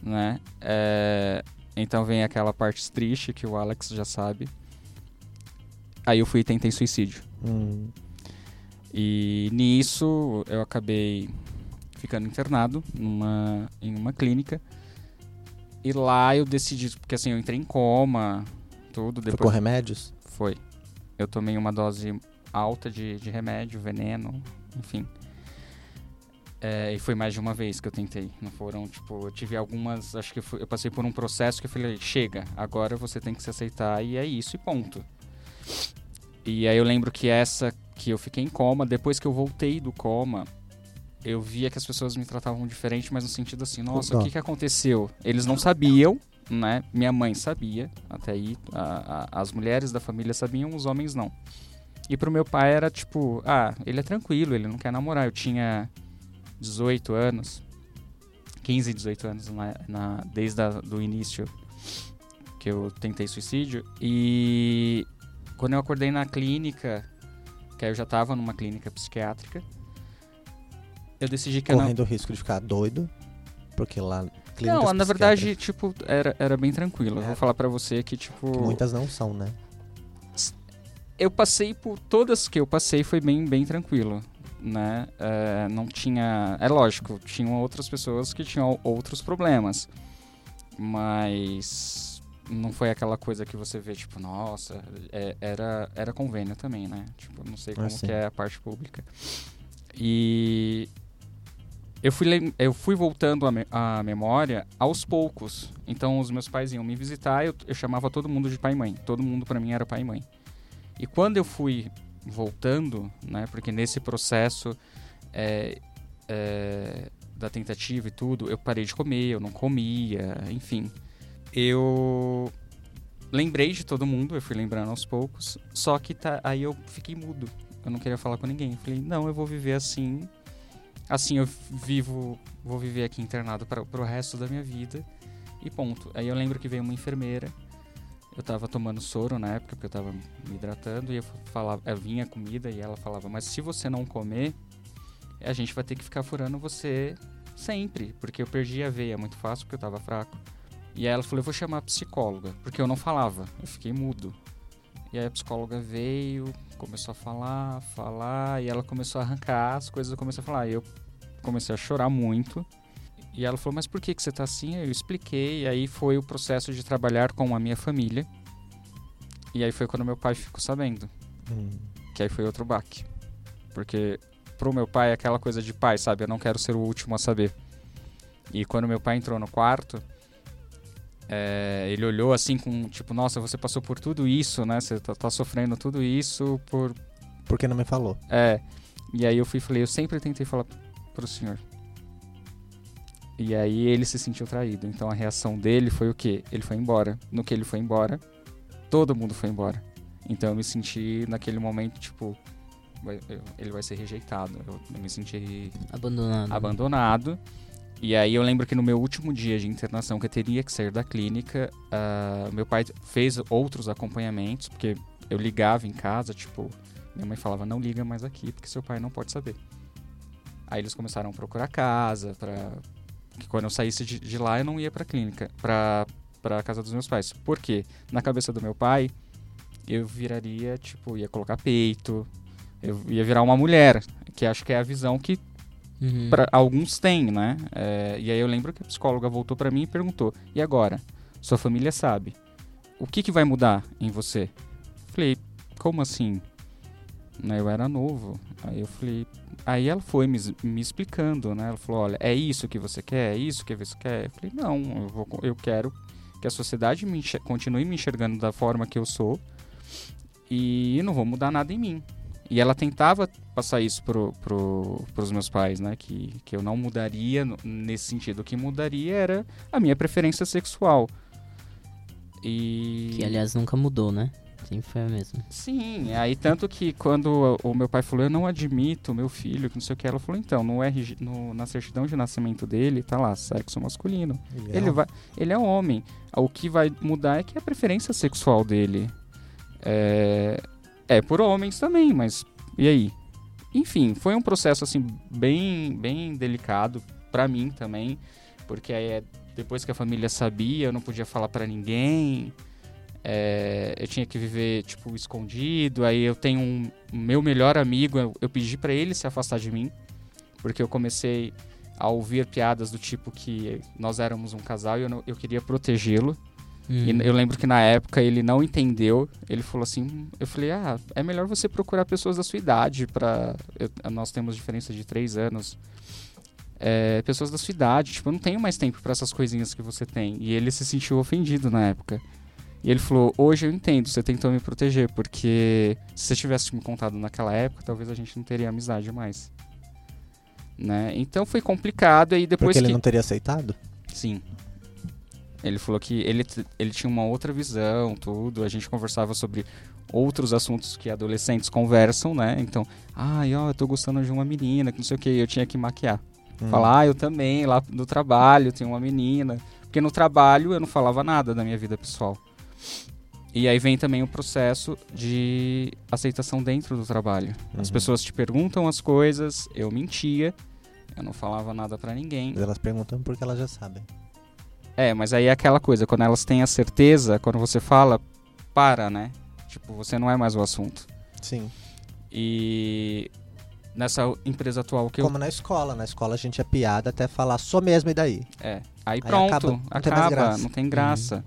né? É, Então vem aquela parte triste que o Alex já sabe. Aí eu fui e tentei suicídio. Hum. E nisso eu acabei ficando internado numa, em uma clínica. E lá eu decidi, porque assim, eu entrei em coma, tudo. Foi Depois com remédios? foi. Eu tomei uma dose alta de, de remédio, veneno, enfim. É, e foi mais de uma vez que eu tentei. Não foram, tipo, eu tive algumas. Acho que eu, fui- eu passei por um processo que eu falei, chega, agora você tem que se aceitar e é isso e ponto. E aí eu lembro que essa que eu fiquei em coma, depois que eu voltei do coma, eu via que as pessoas me tratavam diferente, mas no sentido assim, nossa, o que, que aconteceu? Eles não sabiam, né? Minha mãe sabia, até aí a- a- as mulheres da família sabiam, os homens não. E pro meu pai era tipo, ah, ele é tranquilo, ele não quer namorar. Eu tinha 18 anos, 15, 18 anos na, na- desde do início que eu tentei suicídio. E quando eu acordei na clínica, que aí eu já tava numa clínica psiquiátrica, eu decidi que eu não, Correndo o risco de ficar doido. Porque lá. não, na verdade, tipo, era, era bem tranquilo. Eu É. vou falar pra você que, tipo. que muitas não são, né? Eu passei por. Todas que eu passei foi bem, bem tranquilo. Né? É, não tinha. É lógico, tinham outras pessoas que tinham outros problemas. Mas. Não foi aquela coisa que você vê, tipo, nossa, é- era, era convênio também, né? Tipo, não sei Ah, como sim. que é a parte pública. E eu fui, eu fui voltando a, me- memória aos poucos. Então os meus pais iam me visitar, eu, eu chamava todo mundo de pai e mãe. Todo mundo pra mim era pai e mãe. E quando eu fui voltando, né, porque nesse processo é, é, da tentativa e tudo, eu parei de comer, eu não comia, enfim. Eu lembrei de todo mundo, eu fui lembrando aos poucos, só que tá, aí eu fiquei mudo. Eu não queria falar com ninguém. Eu falei, não, eu vou viver assim. Assim eu vivo, vou viver aqui internado para pro resto da minha vida. E ponto. Aí eu lembro que veio uma enfermeira. Eu tava tomando soro na época, porque eu tava me hidratando, e eu falava, eu vinha comida e ela falava, mas se você não comer, a gente vai ter que ficar furando você sempre, porque eu perdi a veia muito fácil, porque eu tava fraco. E aí ela falou, eu vou chamar a psicóloga, porque eu não falava, eu fiquei mudo. E aí a psicóloga veio, começou a falar, falar, e ela começou a arrancar as coisas, eu comecei a falar. E eu comecei a chorar muito. E ela falou, mas por que, que você tá assim? Eu expliquei, e aí foi o processo de trabalhar com a minha família. E aí foi quando meu pai ficou sabendo. Hum. Que aí foi outro baque. Porque pro meu pai é aquela coisa de pai, sabe? Eu não quero ser o último a saber. E quando meu pai entrou no quarto, é, ele olhou assim com tipo, nossa, você passou por tudo isso, né? Você tá, tá sofrendo tudo isso por. Por que não me falou? É. E aí eu fui e falei, eu sempre tentei falar pro senhor. E aí ele se sentiu traído. Então a reação dele foi o quê? Ele foi embora. No que ele foi embora, todo mundo foi embora. Então eu me senti naquele momento, tipo, ele vai ser rejeitado. Eu, eu me senti Abandonado. abandonado. E aí eu lembro que no meu último dia de internação, que teria que sair da clínica, ah, meu pai fez outros acompanhamentos, porque eu ligava em casa, tipo, minha mãe falava, não liga mais aqui, porque seu pai não pode saber. Aí eles começaram a procurar casa, pra... que quando eu saísse de, de lá eu não ia pra clínica, pra, pra casa dos meus pais. Por quê? Na cabeça do meu pai, eu viraria, tipo, ia colocar peito, eu ia virar uma mulher, que acho que é a visão que Uhum. pra, alguns têm, né? É, e aí eu lembro que a psicóloga voltou pra mim e perguntou: e agora? Sua família sabe. O que, que vai mudar em você? Falei: como assim? Né, eu era novo. Aí eu falei. Aí ela foi me, me explicando, né? Ela falou: olha, é isso que você quer? É isso que você quer? Eu falei: não, eu, vou, eu quero que a sociedade me continue me enxergando da forma que eu sou e não vou mudar nada em mim. E ela tentava passar isso pro, pro, pros meus pais, né? Que, que eu não mudaria nesse sentido. O que mudaria era a minha preferência sexual. E. Que aliás nunca mudou, né? Sempre foi a mesma. Sim, aí tanto que quando o meu pai falou, eu não admito meu filho, que não sei o que, ela falou, então, no RG, no- na certidão de nascimento dele, tá lá, sexo masculino. é Ele, vai, ele é homem. O que vai mudar é que a preferência sexual dele é, é por homens também, mas e aí? Enfim, foi um processo assim bem, bem delicado pra mim também, porque aí é, depois que a família sabia, eu não podia falar pra ninguém. é, eu tinha que viver tipo escondido. Aí eu tenho um meu melhor amigo, eu, eu pedi pra ele se afastar de mim, porque eu comecei a ouvir piadas do tipo que nós éramos um casal e eu, não- eu queria protegê-lo. E Uhum. eu lembro que na época ele não entendeu. Ele falou assim: eu falei, ah, é melhor você procurar pessoas da sua idade para Nós temos diferença de três anos. É, pessoas da sua idade, tipo, eu não tenho mais tempo para essas coisinhas que você tem. E ele se sentiu ofendido na época. E ele falou: Hoje eu entendo, você tentou me proteger, porque se você tivesse me contado naquela época, talvez a gente não teria amizade mais. Né? Então foi complicado. E depois Porque ele que. não teria aceitado? Sim. Ele falou que ele, ele tinha uma outra visão, tudo. A gente conversava sobre outros assuntos que adolescentes conversam, né? Então, ai, ó, eu tô gostando de uma menina, que não sei o que, eu tinha que maquiar. Hum. Falar, ah, eu também, lá no trabalho tem uma menina. Porque no trabalho eu não falava nada da minha vida pessoal. E aí vem também o processo de aceitação dentro do trabalho. As Uhum. pessoas te perguntam as coisas, eu mentia, eu não falava nada pra ninguém. Mas elas perguntam porque elas já sabem. É, mas aí é aquela coisa, quando elas têm a certeza, quando você fala, para, né? Tipo, você não é mais o assunto. Sim. E nessa empresa atual que eu. Como na escola. Na escola a gente é piada até falar só mesmo e daí. É. Aí Aí pronto, acaba, acaba, não tem mais graça. não tem graça.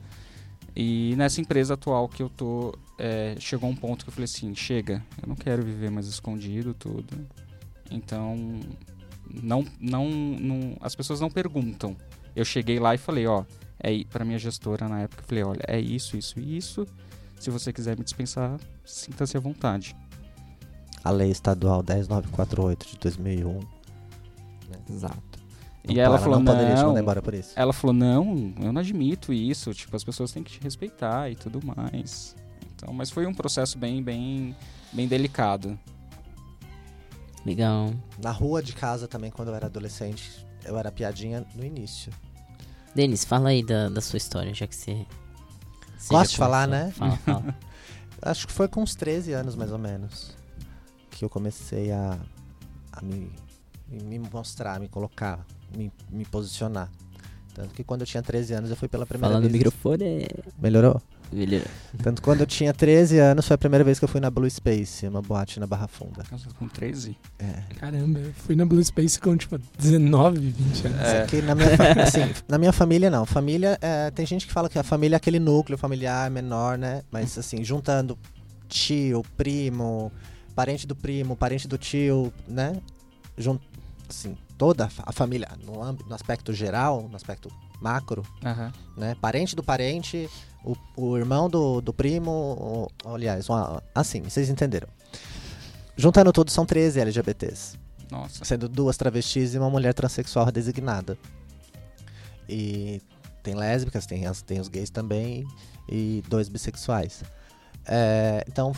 E nessa empresa atual que eu tô, é, chegou um ponto que eu falei assim, chega, eu não quero viver mais escondido tudo. Então, não, não, não, as pessoas não perguntam. Eu cheguei lá e falei, ó, é pra minha gestora na época, eu falei, olha, é isso, isso e isso. Se você quiser me dispensar, sinta-se à vontade. A lei estadual 10948 de 2001. Exato. Não E ela para, falou, não poderia te não. mandar embora por isso. Ela falou, não, eu não admito isso, tipo, as pessoas têm que te respeitar e tudo mais. Então, mas foi um processo bem, bem, bem delicado. Legal. Na rua de casa também, quando eu era adolescente, eu era piadinha no início. Denis, fala aí da, da sua história, já que você. você Gosto de falar, né? Fala, fala. [LAUGHS] Acho que foi com uns 13 anos, mais ou menos, que eu comecei a, a me, me mostrar, me colocar, me, me posicionar. Tanto que quando eu tinha 13 anos, eu fui pela primeira Fala no vez... microfone. Melhorou? Ele... Tanto quando eu tinha 13 anos, foi a primeira vez que eu fui na Blue Space, uma boate na Barra Funda. Nossa, com 13? É. Caramba, eu fui na Blue Space com tipo 19, 20 anos. É. Na, minha, assim, na minha família, não. Família, é, tem gente que fala que a família é aquele núcleo familiar menor, né? Mas, assim, juntando tio, primo, parente do primo, parente do tio, né? Jun, assim, toda a fa- a família, no, âmbito, no aspecto geral, no aspecto macro, né? Parente do parente, o, o irmão do, do primo, o- aliás, uma- assim, vocês entenderam. Juntando tudo, são 13 LGBTs Nossa. sendo duas travestis e uma mulher transexual designada. E tem lésbicas, tem, as, tem os gays também e dois bissexuais. É, então,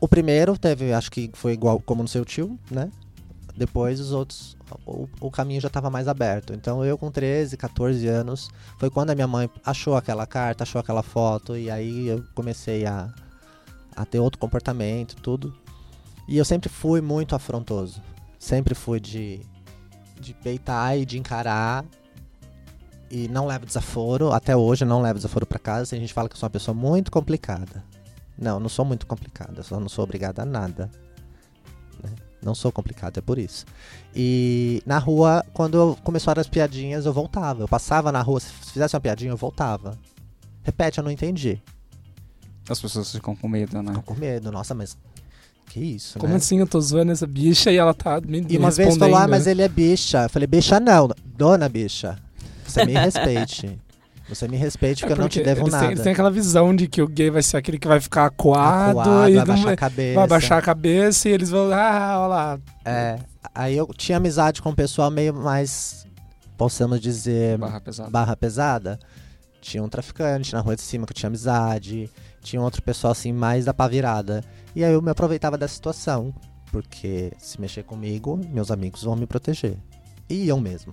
o primeiro teve, acho que foi igual como no seu tio, né? Depois os outros, o, o caminho já estava mais aberto. Então eu com 13, 14 anos, foi quando a minha mãe achou aquela carta, achou aquela foto e aí eu comecei a, a ter outro comportamento, tudo. E eu sempre fui muito afrontoso. Sempre fui de, de peitar e de encarar. E não levo desaforo. Até hoje não levo desaforo pra casa. Tem gente fala que eu sou uma pessoa muito complicada. Não, não sou muito complicada. Só não sou obrigada a nada. Não sou complicado, é por isso. E na rua, quando começaram as piadinhas, eu voltava. Eu passava na rua, se fizesse uma piadinha, eu voltava. Repete, eu não entendi. As pessoas ficam com medo, né? Tô com medo. Nossa, mas que isso, Como né? assim eu tô zoando essa bicha e ela tá me, E uma vez falou, ah, mas ele é bicha. Eu falei, bicha não, dona bicha. Você me [LAUGHS] respeite. Você me respeite porque, É eu não te porque devo eles nada. Têm, eles têm aquela visão de que o gay vai ser aquele que vai ficar acuado, Acuado, e vai baixar vai, a cabeça. vai baixar a cabeça e eles vão, ah, olha lá. É, aí eu tinha amizade com o pessoal meio mais, possamos dizer, Barra pesada. barra pesada. Tinha um traficante na rua de cima que eu tinha amizade. Tinha outro pessoal assim, mais da pá virada. E aí eu me aproveitava da situação. Porque se mexer comigo, meus amigos vão me proteger. E iam mesmo.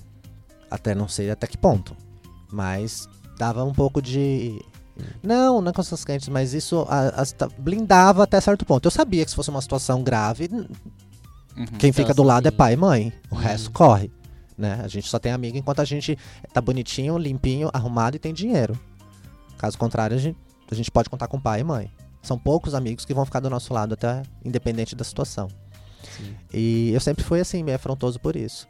Até não sei até que ponto. Mas dava um pouco de. Não, não com essas crentes, mas isso a- as- ta- blindava até certo ponto. Eu sabia que se fosse uma situação grave, Uhum. quem fica do lado é pai e mãe. O Uhum. resto corre. Né? A gente só tem amigo enquanto a gente tá bonitinho, limpinho, arrumado e tem dinheiro. Caso contrário, a gente, a gente pode contar com pai e mãe. São poucos amigos que vão ficar do nosso lado até independente da situação. E eu sempre fui assim, meio afrontoso por isso.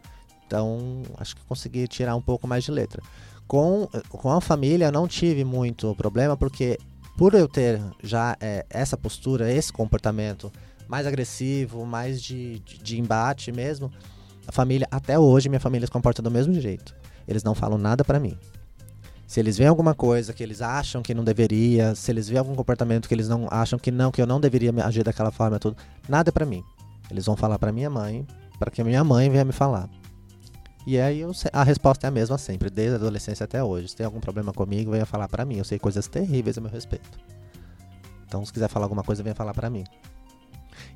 Então, acho que consegui tirar um pouco mais de letra. Com, com a família, não tive muito problema, porque por eu ter já é, essa postura, esse comportamento mais agressivo, mais de, de, de embate mesmo, a família, até hoje, minha família se comporta do mesmo jeito. Eles não falam nada pra mim. Se eles veem alguma coisa que eles acham que não deveria, se eles veem algum comportamento que eles não acham que não, que eu não deveria agir daquela forma, tudo, nada é pra mim. Eles vão falar pra minha mãe, para que minha mãe venha me falar. E aí eu a resposta é a mesma sempre, desde a adolescência até hoje. Se tem algum problema comigo, venha falar pra mim. Eu sei coisas terríveis a meu respeito. Então, se quiser falar alguma coisa, venha falar pra mim.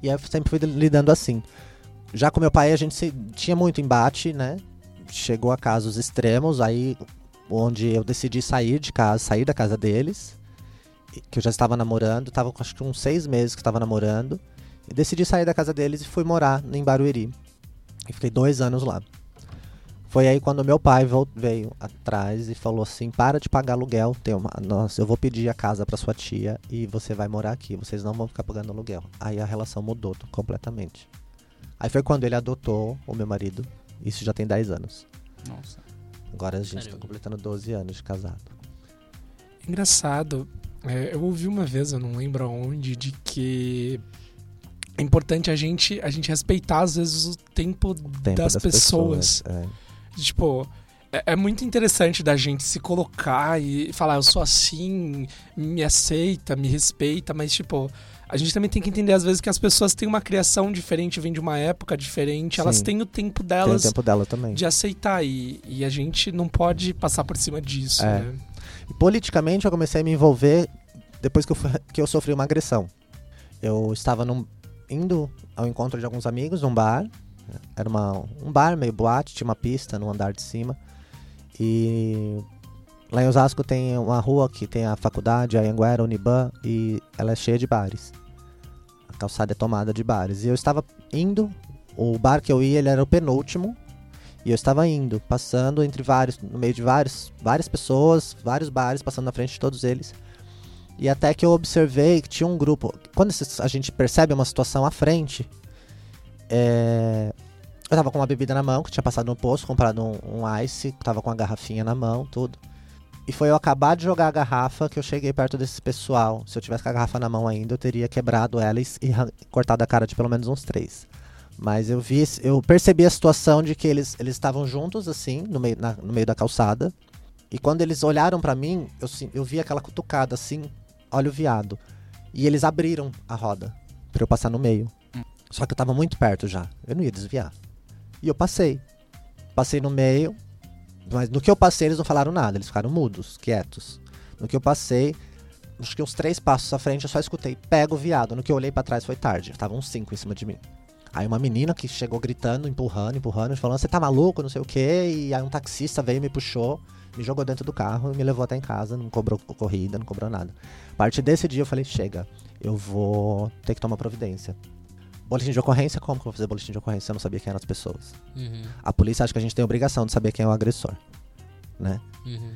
E aí eu sempre fui lidando assim. Já com meu pai, a gente se- tinha muito embate, né? Chegou a casos extremos, aí onde eu decidi sair de casa, sair da casa deles, que eu já estava namorando, tava com acho que uns seis meses que estava namorando, e decidi sair da casa deles e fui morar em Barueri. E fiquei dois anos lá. Foi aí quando meu pai veio atrás e falou assim: para de pagar aluguel, tem uma, nossa, eu vou pedir a casa para sua tia e você vai morar aqui, vocês não vão ficar pagando aluguel. Aí a relação mudou completamente. Aí foi quando ele adotou o meu marido, isso já tem 10 anos. Nossa. Agora a gente tá Caramba. completando 12 anos de casado. Engraçado. É, eu ouvi uma vez, eu não lembro aonde, de que é importante a gente, a gente respeitar, às vezes, o tempo, Tempo das, pessoas. é. Tipo, é, é muito interessante da gente se colocar e falar, eu sou assim, me aceita, me respeita, mas, tipo, a gente também tem que entender, às vezes, que as pessoas têm uma criação diferente, vêm de uma época diferente, elas Sim. têm o tempo Tem o delas tempo dela também. de aceitar e, e a gente não pode passar por cima disso, É. né? Politicamente eu comecei a me envolver depois que eu, que eu sofri uma agressão. Eu estava num- indo ao encontro de alguns amigos num bar. Era uma, um bar meio boate, tinha uma pista no andar de cima. E lá em Osasco tem uma rua que tem a faculdade, a Anguera, Uniban, e ela é cheia de bares. A calçada é tomada de bares. E eu estava indo, o bar que eu ia ele era o penúltimo, e eu estava indo, passando entre vários, no meio de vários, várias pessoas, vários bares, passando na frente de todos eles. E até que eu observei que tinha um grupo. Quando a gente percebe uma situação à frente, é, eu tava com uma bebida na mão, que tinha passado no posto, comprado um, um ice, tava com a garrafinha na mão, tudo. E foi eu acabar de jogar a garrafa que eu cheguei perto desse pessoal. Se eu tivesse com a garrafa na mão ainda, eu teria quebrado ela e, cortado a cara de pelo menos uns três. Mas eu vi, eu percebi a situação de que eles eles estavam juntos assim, no meio, na, no meio da calçada. E quando eles olharam para mim, eu, eu vi aquela cutucada assim, olha o viado. E eles abriram a roda para eu passar no meio. Só que eu tava muito perto já. Eu não ia desviar. E eu passei. Passei no meio, mas no que eu passei, eles não falaram nada, eles ficaram mudos, quietos. No que eu passei, acho que uns três passos à frente, eu só escutei, pega o viado. No que eu olhei para trás foi tarde, estavam uns cinco em cima de mim. Aí uma menina que chegou gritando, empurrando, empurrando, falando, você tá maluco, não sei o quê. E aí um taxista veio, me puxou, me jogou dentro do carro e me levou até em casa, não cobrou corrida, não cobrou nada. A partir desse dia eu falei, chega, eu vou ter que tomar providência. Boletim de ocorrência, como que eu vou fazer boletim de ocorrência? Eu não sabia quem eram as pessoas. Uhum. A polícia acha que a gente tem a obrigação de saber quem é o agressor, né? Uhum.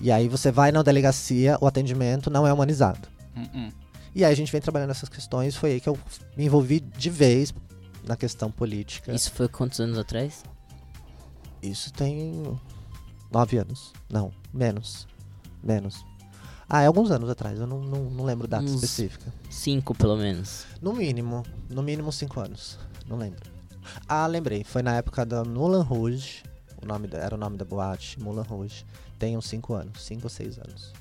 E aí você vai na delegacia, o atendimento não é humanizado. Uhum. E aí a gente vem trabalhando essas questões, foi aí que eu me envolvi de vez na questão política. Isso foi quantos anos atrás? Isso tem nove anos. Não, menos. Menos. Ah, é alguns anos atrás, eu não, não, não lembro data Uns específica. Cinco, pelo menos. No mínimo, no mínimo cinco anos. Não lembro. Ah, lembrei, foi na época da Moulin Rouge. O nome da, era o nome da boate, Moulin Rouge. Tem uns cinco anos, cinco ou seis anos.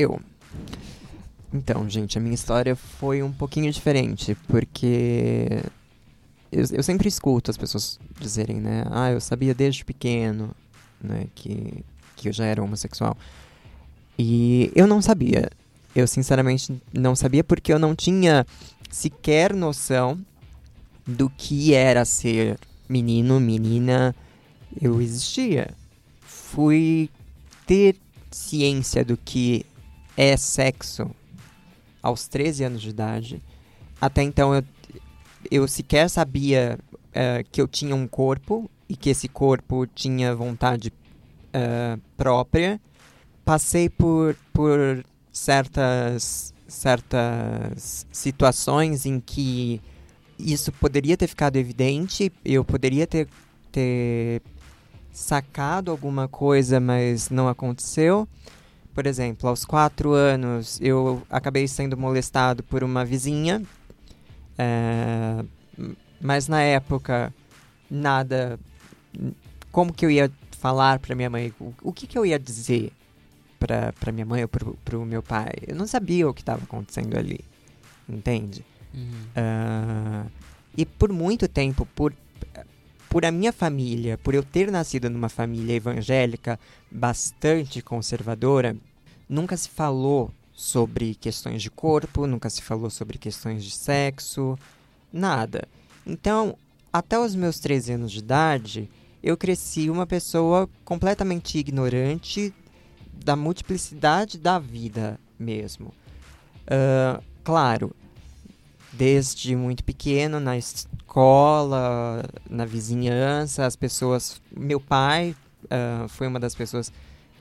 Eu. Então, gente, a minha história foi um pouquinho diferente, porque eu, eu sempre escuto as pessoas dizerem, né? Ah, eu sabia desde pequeno, né, que, que eu já era homossexual. E eu não sabia. Eu, sinceramente, não sabia porque eu não tinha sequer noção do que era ser menino, menina. Eu existia. Fui ter ciência do que é sexo aos 13 anos de idade. Até então eu, eu sequer sabia uh, que eu tinha um corpo e que esse corpo tinha vontade uh, própria. Passei por, por certas, certas situações em que isso poderia ter ficado evidente, eu poderia ter, ter sacado alguma coisa, mas não aconteceu. Por exemplo, aos quatro anos eu acabei sendo molestado por uma vizinha, é, mas na época nada. Como que eu ia falar para minha mãe? O, o, que, que eu ia dizer para minha mãe ou para o meu pai? Eu não sabia o que estava acontecendo ali, entende? Uhum. Uh, e por muito tempo, por por a minha família, por eu ter nascido numa família evangélica bastante conservadora, nunca se falou sobre questões de corpo, nunca se falou sobre questões de sexo, nada. Então, até os meus 13 anos de idade, eu cresci uma pessoa completamente ignorante da multiplicidade da vida mesmo. Uh, claro, desde muito pequeno na escola, na vizinhança, as pessoas. Meu pai uh, foi uma das pessoas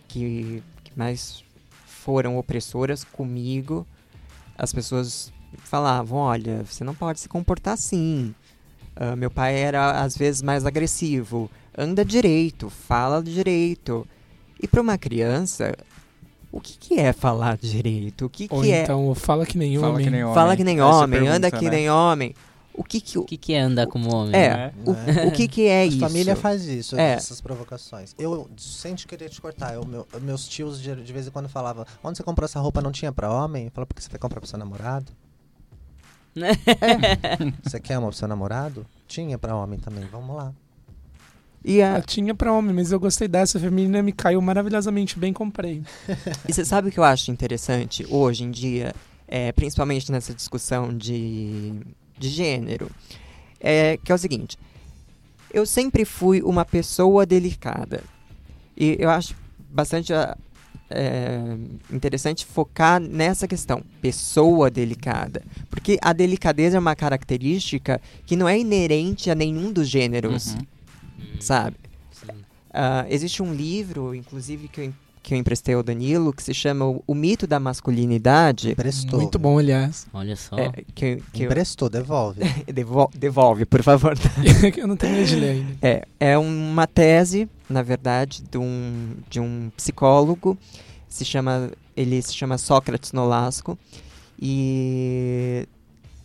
que, que mais foram opressoras comigo. As pessoas falavam: olha, você não pode se comportar assim. Uh, meu pai era às vezes mais agressivo. Anda direito, fala direito. E para uma criança, o que, que é falar direito? O que, Ou que é. Então, fala que nem fala homem. Que nem homem. Fala que nem homem, pergunta, anda que né? nem homem. O que que, o que, que é andar como homem? É, né? o, é. o que que é isso? A família faz isso, é. essas provocações. Eu, sem querer te cortar, eu, meu, meus tios de, de, vez em quando falavam, onde você comprou essa roupa não tinha pra homem? Eu falava, porque você vai comprar pro seu namorado? é. [LAUGHS] Você quer uma pro seu namorado? Tinha pra homem também, vamos lá. E, a, Ah, tinha pra homem, mas eu gostei dessa. Feminina me caiu maravilhosamente bem, comprei. e você sabe o que eu acho interessante hoje em dia, é, principalmente nessa discussão de, de gênero? É, que é o seguinte: eu sempre fui uma pessoa delicada. E eu acho bastante é, interessante focar nessa questão, pessoa delicada. Porque a delicadeza é uma característica que não é inerente a nenhum dos gêneros, Uhum. sabe? Ah, existe um livro, inclusive, que eu, que eu emprestei ao Danilo, que se chama O, O Mito da Masculinidade. Emprestou. Muito bom, aliás. Olha só. É, que, que eu- Emprestou, devolve. [LAUGHS] Devo- devolve, por favor. [LAUGHS] eu não tenho medo de ler ainda. É, é uma tese, na verdade, de um, de um psicólogo. Se chama, ele se chama Sócrates Nolasco. E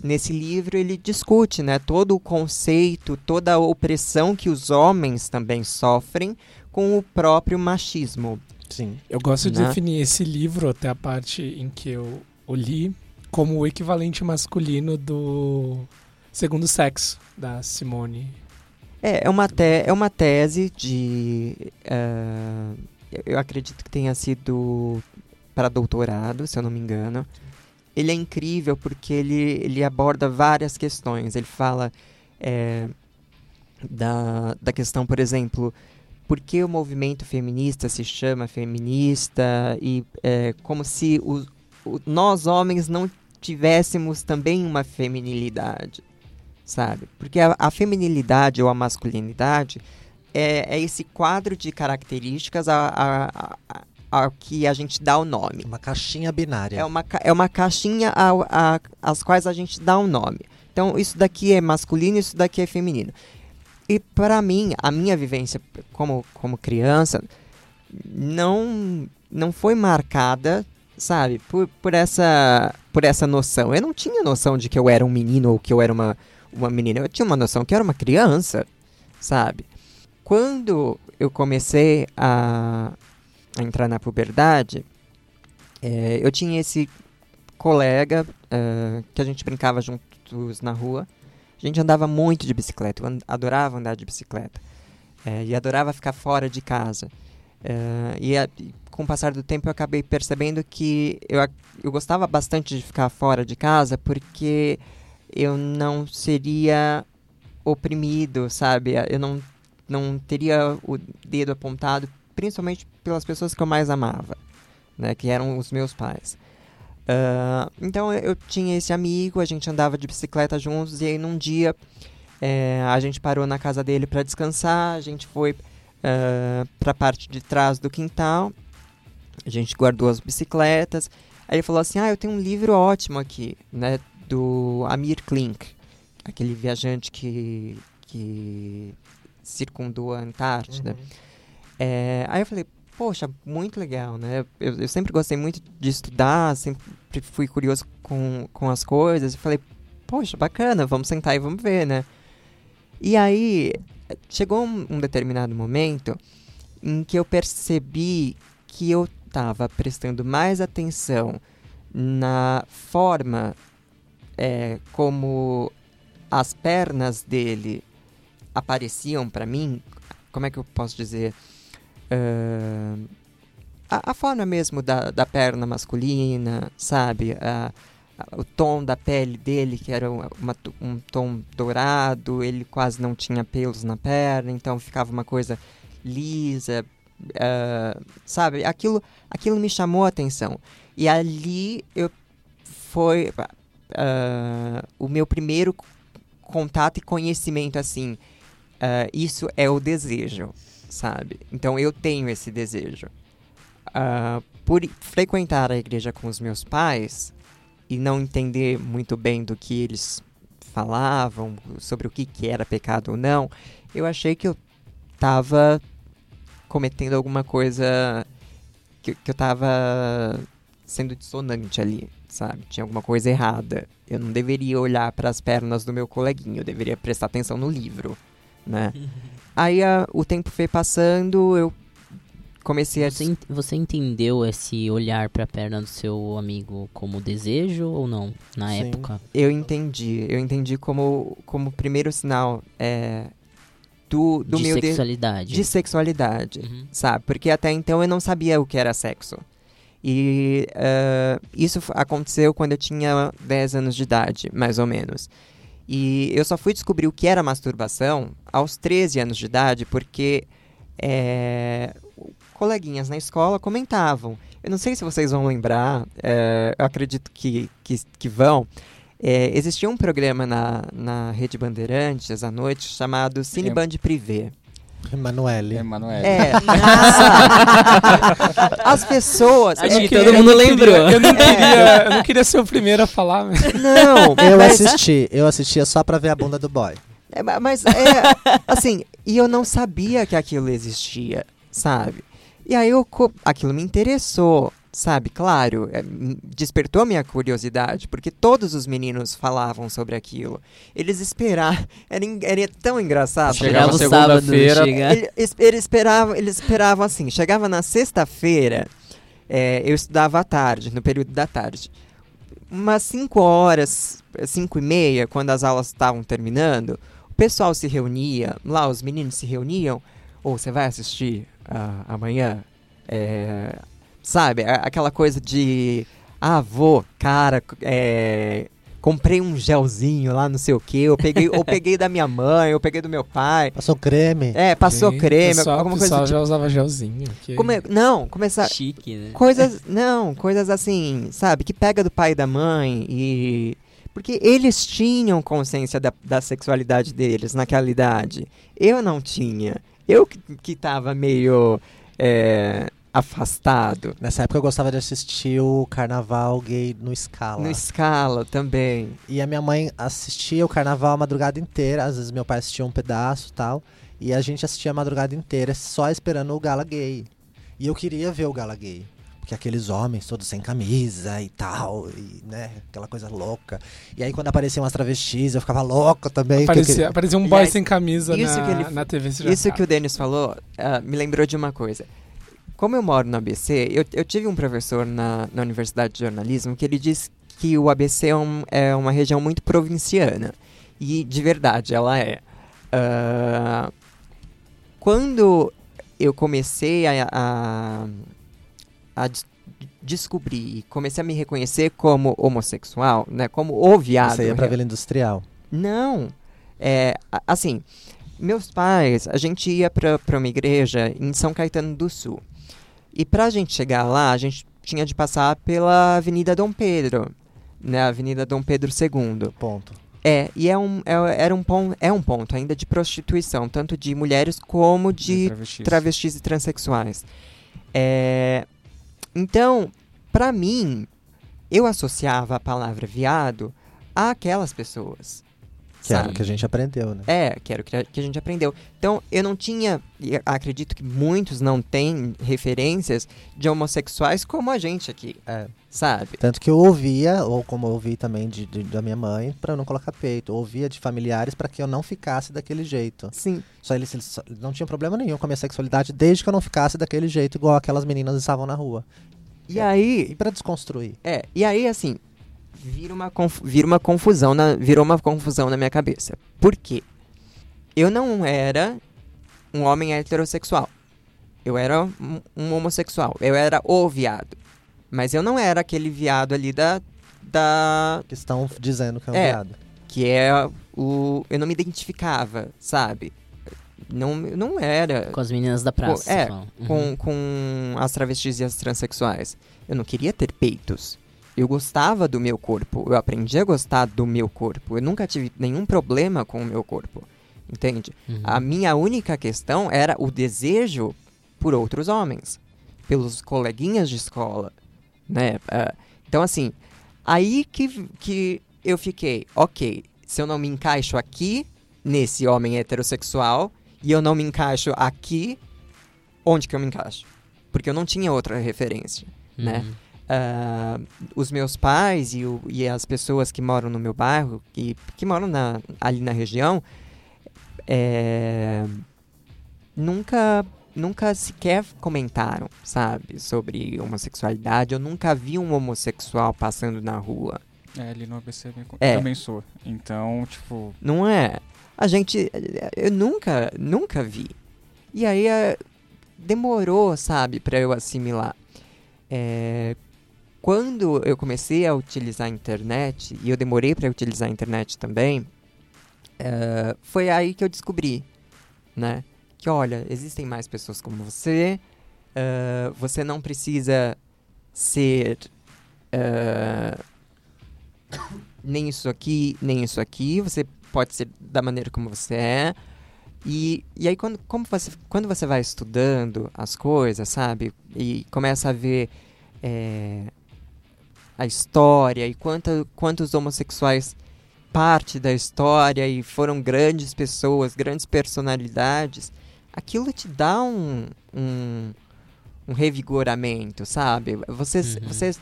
nesse livro ele discute né, todo o conceito, toda a opressão que os homens também sofrem com o próprio machismo. Sim. Eu gosto de Né? definir esse livro, até a parte em que eu o li, como o equivalente masculino do Segundo Sexo, da Simone. É, é uma, te é uma tese de. eh, eu acredito que tenha sido para doutorado, se eu não me engano. Ele é incrível porque ele, ele aborda várias questões. Ele fala eh, da, da questão, por exemplo, por que o movimento feminista se chama feminista e eh, como se o- o- nós homens não tivéssemos também uma feminilidade sabe? Porque a, a feminilidade ou a masculinidade é, é esse quadro de características a, a, a- a- ao que a gente dá o nome. Uma caixinha binária. É uma, é uma caixinha ao- a, às quais a gente dá um nome. Então, isso daqui é masculino, isso daqui é feminino. E para mim, a minha vivência como, como criança não, não foi marcada, sabe, por, por, essa, por essa noção. Eu não tinha noção de que eu era um menino ou que eu era uma, uma menina. Eu tinha uma noção que eu era uma criança, sabe? Quando eu comecei a, a entrar na puberdade, eh, eu tinha esse colega eh, que a gente brincava juntos na rua. A gente andava muito de bicicleta, eu adorava andar de bicicleta. Eh, e adorava ficar fora de casa. Eh, e a- com o passar do tempo eu acabei percebendo que eu, eu gostava bastante de ficar fora de casa porque eu não seria oprimido, sabe? Eu não, não teria o dedo apontado, principalmente pelas pessoas que eu mais amava, né? Que eram os meus pais. Ah, então eu- tinha esse amigo, a gente andava de bicicleta juntos e aí num dia eh, a gente parou na casa dele para descansar, a gente foi para a parte de trás do quintal, a gente guardou as bicicletas. Aí ele falou assim: Ah, eu tenho um livro ótimo aqui, né? Do Amir Klink, aquele viajante que, que circundou a Antártida. Uhum. É, aí eu falei, poxa, muito legal, né? Eu, eu sempre gostei muito de estudar, sempre fui curioso com, com as coisas. E falei, poxa, bacana, vamos sentar e vamos ver, né? E aí, chegou um, um determinado momento em que eu percebi que eu estava prestando mais atenção na forma é, como as pernas dele apareciam para mim. Como é que eu posso dizer? Ah, a, a forma mesmo da, da perna masculina, sabe? A- a- o tom da pele dele, que era uma- um tom dourado, ele quase não tinha pelos na perna, então ficava uma coisa lisa, ah, sabe? Aquilo, aquilo me chamou a atenção. E ali eu foi ah, o meu primeiro contato e conhecimento assim. ah, isso é o desejo, sabe? Então eu tenho esse desejo. Ah, por frequentar a igreja com os meus pais e não entender muito bem do que eles falavam, sobre o que, que era pecado ou não, eu achei que eu tava cometendo alguma coisa que, que eu tava sendo dissonante ali, sabe? Tinha alguma coisa errada. Eu não deveria olhar para as pernas do meu coleguinha, eu deveria prestar atenção no livro, né? Aí a- o tempo foi passando, eu comecei a Você, en- você entendeu esse olhar pra perna do seu amigo como desejo ou não? Na Sim. época? Eu entendi. Eu entendi como, como primeiro sinal. É, do, do de meu de- sexualidade. de sexualidade, Uhum. sabe? Porque até então eu não sabia o que era sexo. E eh, isso aconteceu quando eu tinha 10 anos de idade, mais ou menos. E eu só fui descobrir o que era masturbação aos 13 anos de idade, porque eh, coleguinhas na escola comentavam. Eu não sei se vocês vão lembrar, eh, eu acredito que, que, que vão. Eh, existia um programa na, na Rede Bandeirantes à noite chamado Cine É. Band Privé. Emanuele. Emanuele. É. [LAUGHS] As pessoas. Acho é que que- todo mundo eu não lembrou. queria- eu, não queria, eu não queria ser o primeiro a falar, mas Não, Eu mas, assisti, eu assistia só pra ver a bunda do boy. é, ma- mas é. Assim, e eu não sabia que aquilo existia, sabe? E aí eu, aquilo me interessou, sabe? Claro, é, m- despertou a minha curiosidade, porque todos os meninos falavam sobre aquilo. Eles esperavam. [LAUGHS] Era, era tão engraçado. Chegava Chegava o sábado, segunda-feira, chega. Ele- es- Eles esperavam, eles esperavam assim, chegava na sexta-feira, é, eu estudava à tarde, no período da tarde. Umas 5 horas, 5 e meia, quando as aulas estavam terminando, o pessoal se reunia, lá os meninos se reuniam, ou você vai assistir ah, amanhã? É, sabe, aquela coisa de, ah, vou, cara, é, comprei um gelzinho lá, não sei o que, eu peguei, eu peguei da minha mãe, eu peguei do meu pai, Passou creme. é, passou Sim, creme, pessoal, alguma o coisa pessoal do tipo. já usava gelzinho. que- Come- não, começar. Chique, né? Coisas. Não, coisas assim, sabe? Que pega do pai e da mãe e. Porque eles tinham consciência da, da sexualidade deles naquela idade. Eu não tinha. Eu que, que tava meio. é, afastado. Nessa época eu gostava de assistir o carnaval gay no Scala. No escala também. E a minha mãe assistia o carnaval a madrugada inteira. Às vezes meu pai assistia um pedaço e tal. E a gente assistia a madrugada inteira só esperando o gala gay. E eu queria ver o gala gay. Porque aqueles homens todos sem camisa e tal, e, né, aquela coisa louca. E aí quando apareciam as travestis, eu ficava louco também. Aparecia, aparecia um boy aí, sem camisa isso na, que ele- na TV. Isso sabe. que o Denis falou ah, me lembrou de uma coisa. Como eu moro no ABC, eu, eu tive um professor na, na Universidade de Jornalismo que ele disse que o ABC é, um- é uma região muito provinciana. E de verdade, ela é. Ah, quando eu comecei a, a, a des- descobrir e comecei a me reconhecer como homossexual, né, como o viado. Você ia pra Vila Industrial. Não. É, assim, meus pais, a gente ia pra, pra uma igreja em São Caetano do Sul. E pra gente chegar lá, a gente tinha de passar pela Avenida Dom Pedro, né? Avenida Dom Pedro II. Ponto. É, e é um, é, era um ponto, é um ponto ainda de prostituição, tanto de mulheres como de travestis. travestis e transexuais. É, então, pra mim, eu associava a palavra viado àquelas pessoas. Que era o sabe? que a gente aprendeu, né? É, que era o que a, gente aprendeu. Então, eu não tinha, acredito que muitos não têm referências de homossexuais como a gente aqui, É. sabe? Tanto que eu ouvia, ou como eu ouvi também de, de- da minha mãe, pra eu não colocar peito. Eu ouvia de familiares pra que eu não ficasse daquele jeito. Sim, Só eles, eles não tinham problema nenhum com a minha sexualidade desde que eu não ficasse daquele jeito, igual aquelas meninas estavam na rua. e aí, E pra desconstruir. É, e aí assim, vira uma, conf- vira uma confusão, na, virou uma confusão na minha cabeça. Por quê? Eu não era um homem heterossexual. Eu era um, um homossexual. Eu era o viado. Mas eu não era aquele viado ali da. da Que estão dizendo que é um É. viado. que é o. Eu não me identificava, sabe? Não, eu não era Com as meninas da praça. é. Uhum. com, com as travestis e as transexuais. Eu não queria ter peitos. Eu gostava do meu corpo. Eu aprendi a gostar do meu corpo. Eu nunca tive nenhum problema com o meu corpo. Entende? Uhum. A minha única questão era o desejo por outros homens, pelos coleguinhas de escola, né? Ah, então, assim, aí que, que eu fiquei, ok, se eu não me encaixo aqui, nesse homem heterossexual, e eu não me encaixo aqui, onde que eu me encaixo? Porque eu não tinha outra referência, né? Ah, os meus pais e, o- e as pessoas que moram no meu bairro, que, que moram na- ali na região, é, nunca, nunca sequer comentaram, sabe, sobre homossexualidade. Eu nunca vi um homossexual passando na rua. É, ali no ABC É. também sou. Então, tipo, Não é? a gente. Eu nunca, nunca vi. E aí é, demorou, sabe, pra eu assimilar. É, quando eu comecei a utilizar a internet, e eu demorei para utilizar a internet também, é, foi aí que eu descobri, né? Que olha, existem mais pessoas como você, é, você não precisa ser é, nem isso aqui, nem isso aqui, você pode ser da maneira como você é. E, e aí, quando, como você, quando você vai estudando as coisas, sabe? E começa a ver é, a história e quanta, quantos homossexuais parte da história e foram grandes pessoas, grandes personalidades, aquilo te dá um, um, um revigoramento, sabe? Você, Uhum. você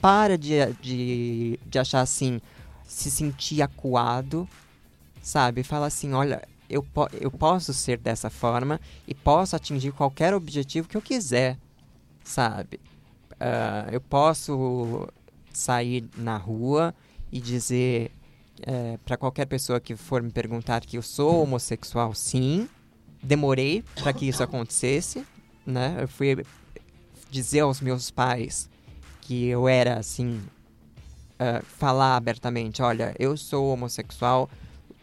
para de, de, de achar assim, se sentir acuado, sabe? Fala assim, olha, eu, po eu posso ser dessa forma e posso atingir qualquer objetivo que eu quiser, sabe? Ah, eu posso sair na rua e dizer para qualquer pessoa que for me perguntar que eu sou homossexual, sim. Demorei para que isso acontecesse, né? Eu fui dizer aos meus pais que eu era assim, ah, falar abertamente, olha, eu sou homossexual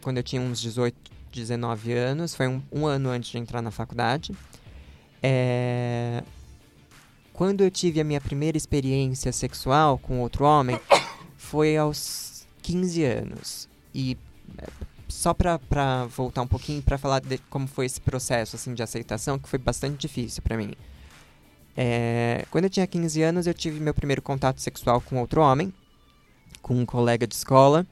quando eu tinha uns 18, 19 anos, foi um, um ano antes de entrar na faculdade. É, Quando eu tive a minha primeira experiência sexual com outro homem, [COUGHS] foi aos 15 anos. E é, só pra, pra voltar um pouquinho pra falar de como foi esse processo assim, de aceitação, que foi bastante difícil pra mim. É, quando eu tinha 15 anos, eu tive meu primeiro contato sexual com outro homem, com um colega de escola.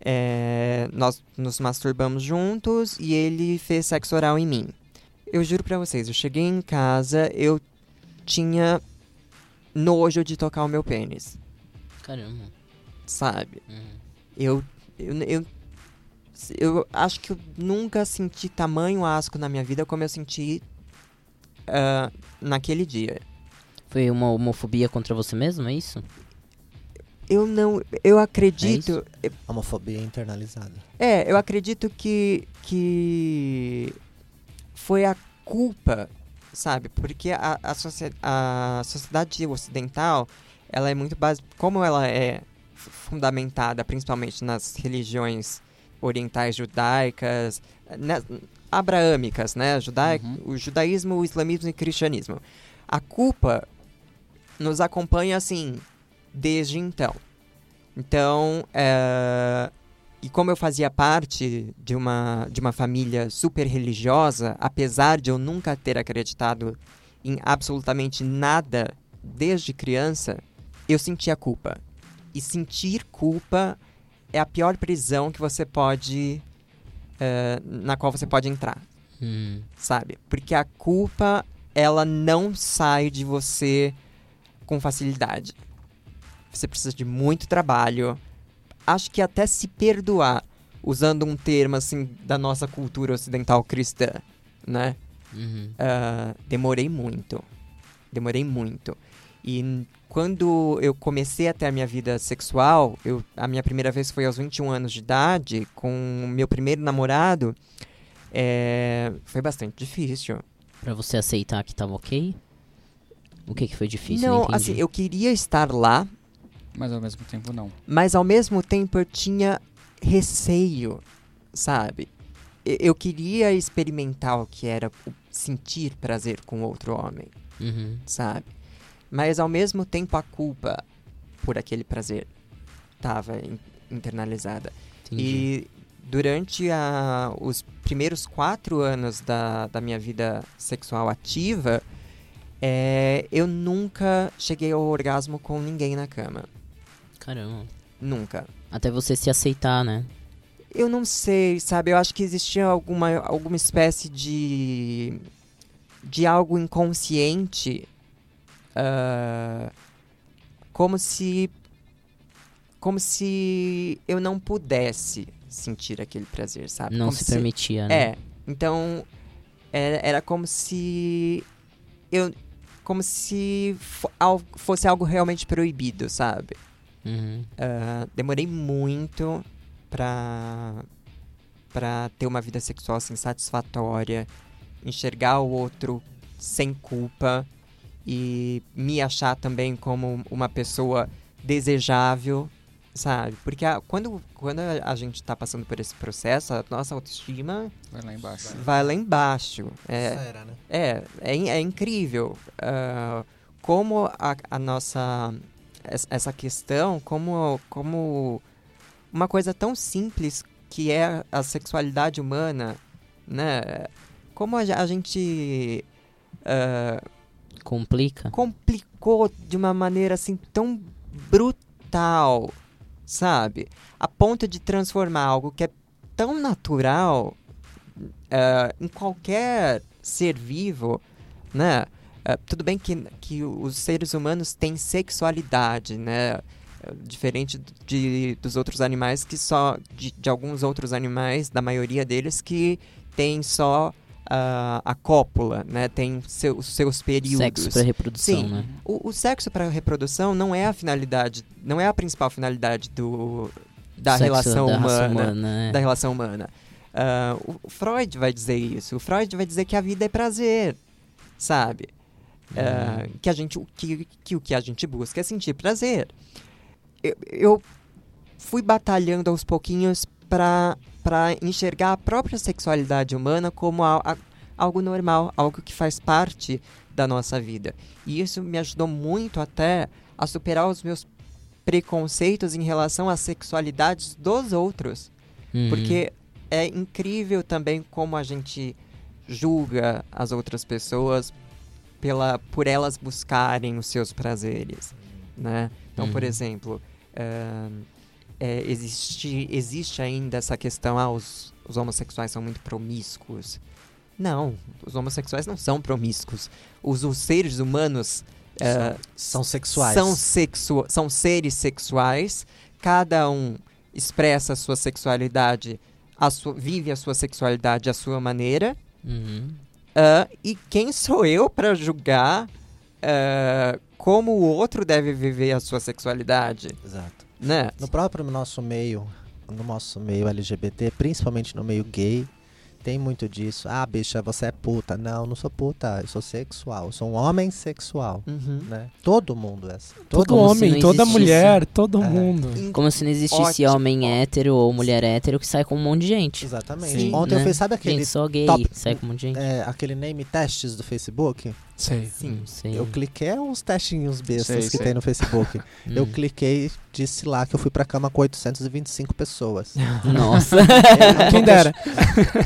É, nós nos masturbamos juntos e ele fez sexo oral em mim. Eu juro pra vocês, eu cheguei em casa, eu tinha nojo de tocar o meu pênis, Caramba. sabe? Uhum. Eu, eu, eu, eu acho que eu nunca senti tamanho asco na minha vida como eu senti ah, naquele dia. Foi uma homofobia contra você mesmo, é isso? Eu não. Eu acredito. Homofobia internalizada. É, eu acredito que. que foi a culpa, sabe? Porque a, a, a sociedade ocidental, ela é muito base. Como ela é fundamentada principalmente nas religiões orientais judaicas, né, abraâmicas, né? Judai, Uhum. O judaísmo, o islamismo e o cristianismo. A culpa nos acompanha assim desde então. Então, é, e como eu fazia parte de uma, de uma família super religiosa, apesar de eu nunca ter acreditado em absolutamente nada desde criança, eu sentia culpa. E sentir culpa é a pior prisão que você pode. é, na qual você pode entrar Hum. sabe? Porque a culpa, ela não sai de você com facilidade. Você precisa de muito trabalho. Acho que até se perdoar, usando um termo assim da nossa cultura ocidental cristã, né? Uhum. Ah, demorei muito. Demorei muito. E quando eu comecei a ter a minha vida sexual, eu, a minha primeira vez foi aos 21 anos de idade, com o meu primeiro namorado, é, foi bastante difícil. Pra você aceitar que tava ok? O que que foi difícil? não, entendi. assim, eu queria estar lá, Mas ao mesmo tempo não. mas ao mesmo tempo eu tinha receio, sabe? Eu queria experimentar o que era sentir prazer com outro homem. Uhum. sabe? Mas ao mesmo tempo a culpa por aquele prazer estava internalizada. Entendi. E durante a, os primeiros quatro anos da, da minha vida sexual ativa, é, eu nunca cheguei ao orgasmo com ninguém na cama. Caramba. Nunca. Até você se aceitar, né? Eu não sei, sabe? Eu acho que existia alguma, alguma espécie de. de algo inconsciente. ah, como se. Como se eu não pudesse sentir aquele prazer, sabe? Não Como se permitia, né? É. Então. Era, era como se. Eu. Como se fosse algo realmente proibido, sabe? Uhum. Ah, demorei muito pra, para ter uma vida sexual assim, satisfatória, enxergar o outro sem culpa e me achar também como uma pessoa desejável, sabe? Porque a- quando, quando a gente tá passando por esse processo, a nossa autoestima Vai lá embaixo. vai lá embaixo. É, Será, né? é, é, é incrível ah, como a, a nossa essa questão, como como uma coisa tão simples que é a sexualidade humana, né? Como a, a gente ah, Complica. complicou de uma maneira assim tão brutal, sabe? A ponto de transformar algo que é tão natural eh, em qualquer ser vivo, né? Eh, tudo bem que, que os seres humanos têm sexualidade, né? Eh, Diferente de, dos outros animais que só. De, de alguns outros animais, da maioria deles, que tem só ah, a cópula, né? Tem seu, os seus períodos. Sexo pra reprodução, Sim. né? O, o sexo para reprodução não é a finalidade, não é a principal finalidade do da Sexo relação da humana, humana, é. da relação humana. Ah, o o Freud vai dizer isso. O Freud vai dizer que a vida é prazer, sabe? Ah, que a gente, o que, que o que a gente busca é sentir prazer. Eu, eu fui batalhando aos pouquinhos para para enxergar a própria sexualidade humana como a- a- algo normal, algo que faz parte da nossa vida. E isso me ajudou muito até a superar os meus preconceitos em relação às sexualidades dos outros. Uhum. Porque é incrível também como a gente julga as outras pessoas pela, por elas buscarem os seus prazeres, né? Então, por Uhum. exemplo, ahn, é, existe, existe ainda essa questão, ah, os, os homossexuais são muito promíscuos. Não, os homossexuais não são promíscuos. Os, os seres humanos eh, São sexuais. são, sexu são seres sexuais, cada um expressa a sua sexualidade, a sua, vive a sua sexualidade à sua maneira. Uhum. Ah, e quem sou eu para julgar ah, como o outro deve viver a sua sexualidade, Exato. né? No próprio nosso meio, no nosso meio LGBT, principalmente no meio gay, tem muito disso. Ah, bicha, você é puta. Não, não sou puta, eu sou sexual. Eu sou um homem sexual, Uhum. né? Todo mundo é assim. Todo como homem, toda mulher, todo É. mundo. Como se não existisse Ótimo. homem hétero ou mulher hétero que sai com um monte de gente. Exatamente. Sim, Ontem eu né? fiz, sabe aquele, Gente, só gay, top- sai com um monte de gente. é, aquele name testes do Facebook? Sei. Sim. Não sei. Eu cliquei é uns testinhos bestas Sei, que sei. tem no Facebook. [LAUGHS] Eu Hum. cliquei, disse lá que eu fui pra cama com 825 pessoas. [LAUGHS] Nossa. Eu não vou Quem dera.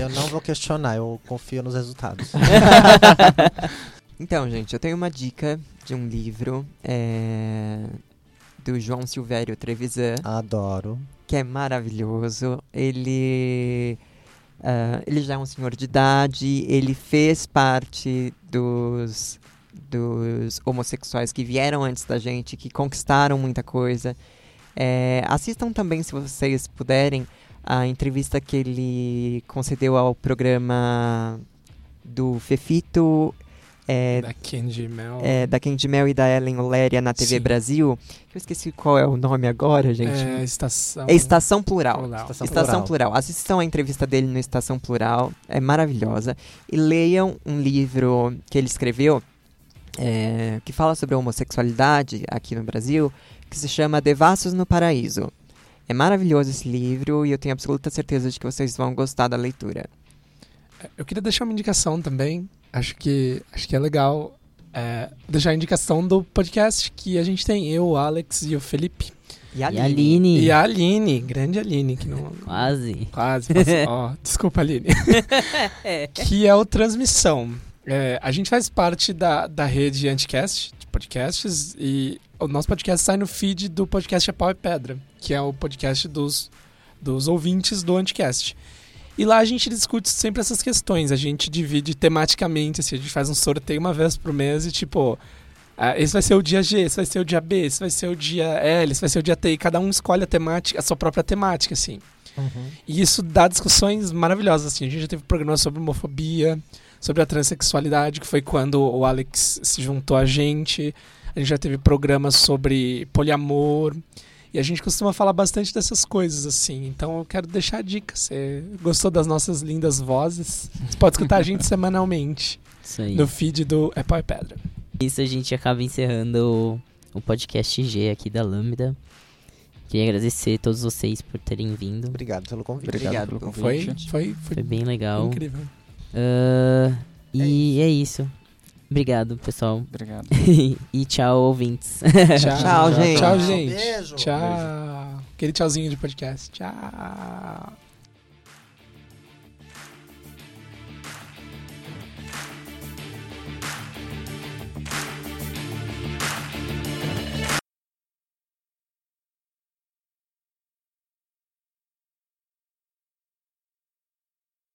Eu não vou questionar, eu confio nos resultados. [LAUGHS] Então, gente, eu tenho uma dica de um livro é, do João Silvério Trevisan. Adoro. que é maravilhoso. Ele, ah, ele já é um senhor de idade, ele fez parte dos, dos homossexuais que vieram antes da gente, que conquistaram muita coisa. É, assistam também, se vocês puderem, a entrevista que ele concedeu ao programa do Fefito, é, Da Candy Mel. é, da Candy Mel e da Ellen Oléria na TV Sim. Brasil. Eu esqueci qual é o nome agora, gente. É, estação. É Estação Plural. Plural. Estação Estação Plural. Plural. Assistam a entrevista dele no Estação Plural, é maravilhosa. E leiam um livro que ele escreveu, é, que fala sobre a homossexualidade aqui no Brasil, que se chama Devassos no Paraíso. É maravilhoso esse livro e eu tenho absoluta certeza de que vocês vão gostar da leitura. Eu queria deixar uma indicação também. Acho que, acho que é legal é, deixar a indicação do podcast que a gente tem. Eu, o Alex e o Felipe. E a E a Aline. Aline. E a Aline, grande Aline, que não. Quase. Quase. passou. [LAUGHS] Ó, desculpa, Aline. [LAUGHS] que é o Transmissão. É, a gente faz parte da, da rede Anticast, de podcasts, e o nosso podcast sai no feed do podcast A Pau e Pedra, que é o podcast dos, dos ouvintes do Anticast. E lá a gente discute sempre essas questões, a gente divide tematicamente, assim, a gente faz um sorteio uma vez por mês e tipo, ah, esse vai ser o dia G, esse vai ser o dia B, esse vai ser o dia L, esse vai ser o dia T, e cada um escolhe a temática, a sua própria temática, assim. E isso dá discussões maravilhosas, assim. A gente já teve programas sobre homofobia, sobre a transexualidade, que foi quando o Alex se juntou a gente. A gente já teve programas sobre poliamor. E a gente costuma falar bastante dessas coisas, assim. Então eu quero deixar a dica. Você gostou das nossas lindas vozes? Você pode escutar a gente [LAUGHS] semanalmente Isso aí. no feed do É Pau e Pedra. Isso a gente acaba encerrando o, o podcast G aqui da Lambda. Queria agradecer a todos vocês por terem vindo. Obrigado pelo convite. Obrigado, Obrigado. pelo Foi, convite. foi, foi Foi bem legal. incrível. Ah, e é isso. Obrigado, pessoal. Obrigado. [LAUGHS] e tchau, ouvintes. Tchau, Tchau, gente. Tchau, gente. Beijo. Tchau. Aquele tchauzinho de podcast. Tchau.